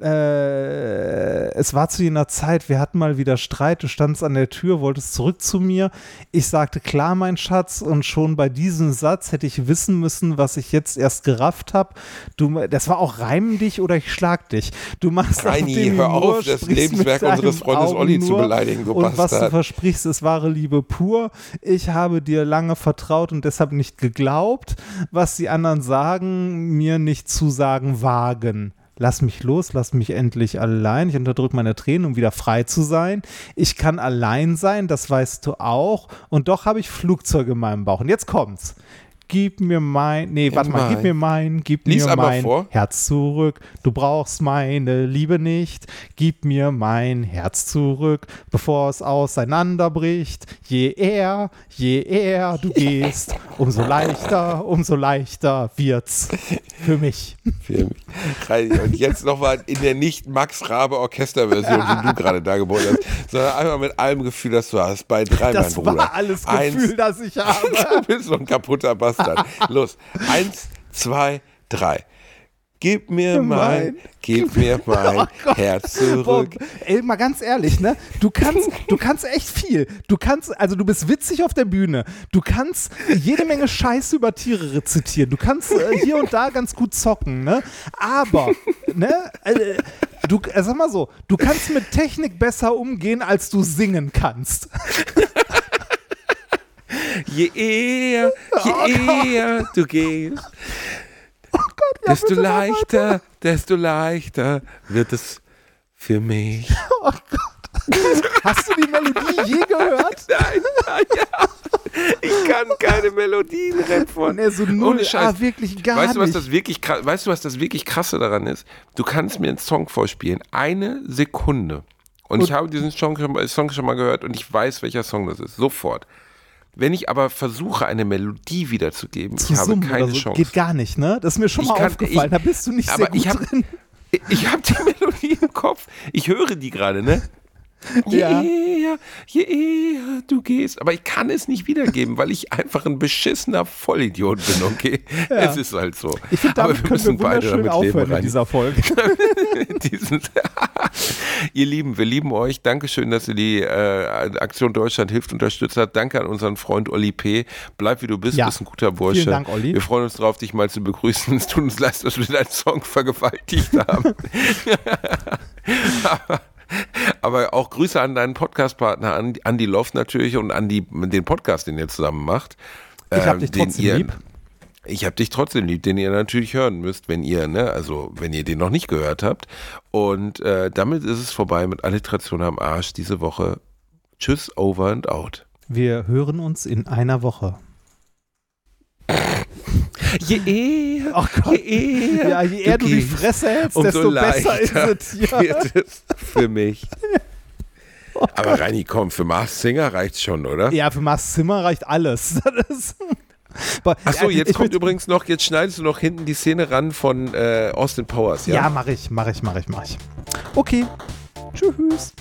Äh, es war zu jener Zeit, wir hatten mal wieder Streit, du standst an der Tür, wolltest zurück zu mir. Ich sagte, klar, mein Schatz, und schon bei diesem Satz hätte ich wissen müssen, was ich jetzt erst gerafft habe. Du, das war auch reim dich oder ich schlag dich. Du machst auf Reini, dem hör Humor, auf, das Lebenswerk unseres Freundes Augen Olli zu beleidigen, du Und was du Bastard. versprichst, es wahre Liebe pur. Ich habe dir lange vertraut und deshalb nicht geglaubt, was die anderen sagen, mir nicht zu sagen wagen. Lass mich los, lass mich endlich allein. Ich unterdrücke meine Tränen, um wieder frei zu sein. Ich kann allein sein, das weißt du auch. Und doch habe ich Flugzeuge in meinem Bauch. Und jetzt kommt's. Gib mir mein, nee, warte mal, gib mir mein, gib Lies mir mein vor. Herz zurück. Du brauchst meine Liebe nicht. Gib mir mein Herz zurück, bevor es auseinanderbricht. Je eher, je eher du gehst, umso leichter, umso leichter wird's für mich. Für mich. Und jetzt nochmal in der nicht Max Rabe Orchesterversion, die du gerade da geboren hast, sondern einfach mit allem Gefühl, das du hast. Bei drei, Das mein Bruder. war alles Gefühl, Eins, das ich habe. Du bist so ein kaputter Bastard. Los. Eins, zwei, drei. Gib mir mein, Mein. gib mir mein Oh. Herz zurück. ey, mal ganz ehrlich, ne? Du kannst, du kannst echt viel. Du kannst, also du bist witzig auf der Bühne. Du kannst jede Menge Scheiße über Tiere rezitieren. Du kannst äh, hier und da ganz gut zocken, ne? Aber, ne? Äh, du, äh, sag mal so, du kannst mit Technik besser umgehen, als du singen kannst. Je eher, je Oh eher du gehst, desto bitte mach leichter, desto leichter wird es für mich. Oh Gott. Hast du die Melodie je gehört? Nein, nein, ja. Ich kann keine Melodien retten. Nee, so null, Ohne Scheiß. ah, wirklich gar weißt du, was das wirklich weißt du, was das wirklich krasse daran ist? Du kannst mir einen Song vorspielen, eine Sekunde. Und, ich habe diesen Song schon, mal- Song schon mal gehört und ich weiß, welcher Song das ist. Sofort. Wenn ich aber versuche, eine Melodie wiederzugeben, Zu ich habe keine so Chance. geht gar nicht, ne? Das ist mir schon Ich mal kann- aufgefallen. ich- da bist du nicht aber sehr gut ich hab- drin. Ich habe die Melodie im Kopf. Ich höre die gerade, ne? Je Ja. eher, je eher du gehst. Aber ich kann es nicht wiedergeben, weil ich einfach ein beschissener Vollidiot bin, okay? Es ist halt so. Ich finde, Aber damit können wir wunderschön aufhören in rein. dieser Folge. Diesen, ihr Lieben, wir lieben euch. Dankeschön, dass ihr die äh, Aktion Deutschland hilft unterstützt habt. Danke an unseren Freund Olli P. Bleib wie du bist, Ja. bist ein guter Bursche. Vielen Dank, Olli. Wir freuen uns drauf, dich mal zu begrüßen. Es tut uns leid, dass wir deinen Song vergewaltigt haben. aber, aber auch Grüße an deinen Podcastpartner, an, an die Love natürlich und an die, den Podcast, den ihr zusammen macht. Ich hab Ähm, dich trotzdem ihr, lieb. Ich hab dich trotzdem lieb, den ihr natürlich hören müsst, wenn ihr, ne, also wenn ihr den noch nicht gehört habt. Und äh, damit ist es vorbei mit Alliteration am Arsch diese Woche. Tschüss, over and out. Wir hören uns in einer Woche. Je eher, Oh Gott. je eher, Ja, je eher du, die gehst, Fresse hältst, umso desto besser ist es hier. wird es für mich. Aber Reini, komm, für Mars Singer reicht's schon, oder? Ja, für Mars Zimmer reicht alles. Das ist- Aber- Ach so, Ja, jetzt ich kommt übrigens noch, jetzt schneidest du noch hinten die Szene ran von äh, Austin Powers, ja? Ja, mach ich, mach ich, mach ich, mach ich. Okay. Tschüss.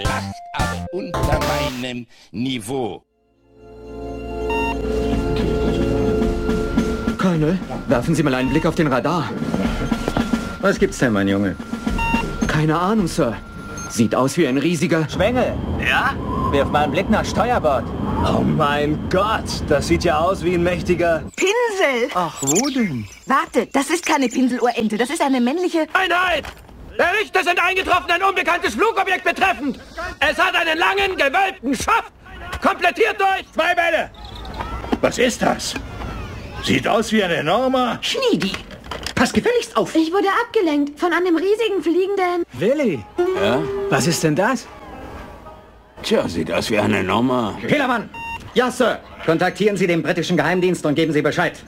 Gelacht, aber unter meinem Niveau. Colonel, werfen Sie mal einen Blick auf den Radar. Was gibt's denn, mein Junge? Keine Ahnung, Sir. Sieht aus wie ein riesiger... Schwengel! Ja? Wirf mal einen Blick nach Steuerbord. Oh mein Gott, das sieht ja aus wie ein mächtiger... Pinsel! Ach, wo denn? Warte, das ist keine Pinseluhrente, das ist eine männliche... Einheit! Berichte sind eingetroffen, ein unbekanntes Flugobjekt betreffend. Es hat einen langen, gewölbten Schaft. Komplettiert durch... Zwei Bälle! Was ist das? Sieht aus wie ein enormer... Schniedi! Pass gefälligst auf! Ich wurde abgelenkt von einem riesigen fliegenden... Willi! Ja? Was ist denn das? Tja, sieht aus wie ein enormer... Kellermann! Ja, Sir. Kontaktieren Sie den britischen Geheimdienst und geben Sie Bescheid.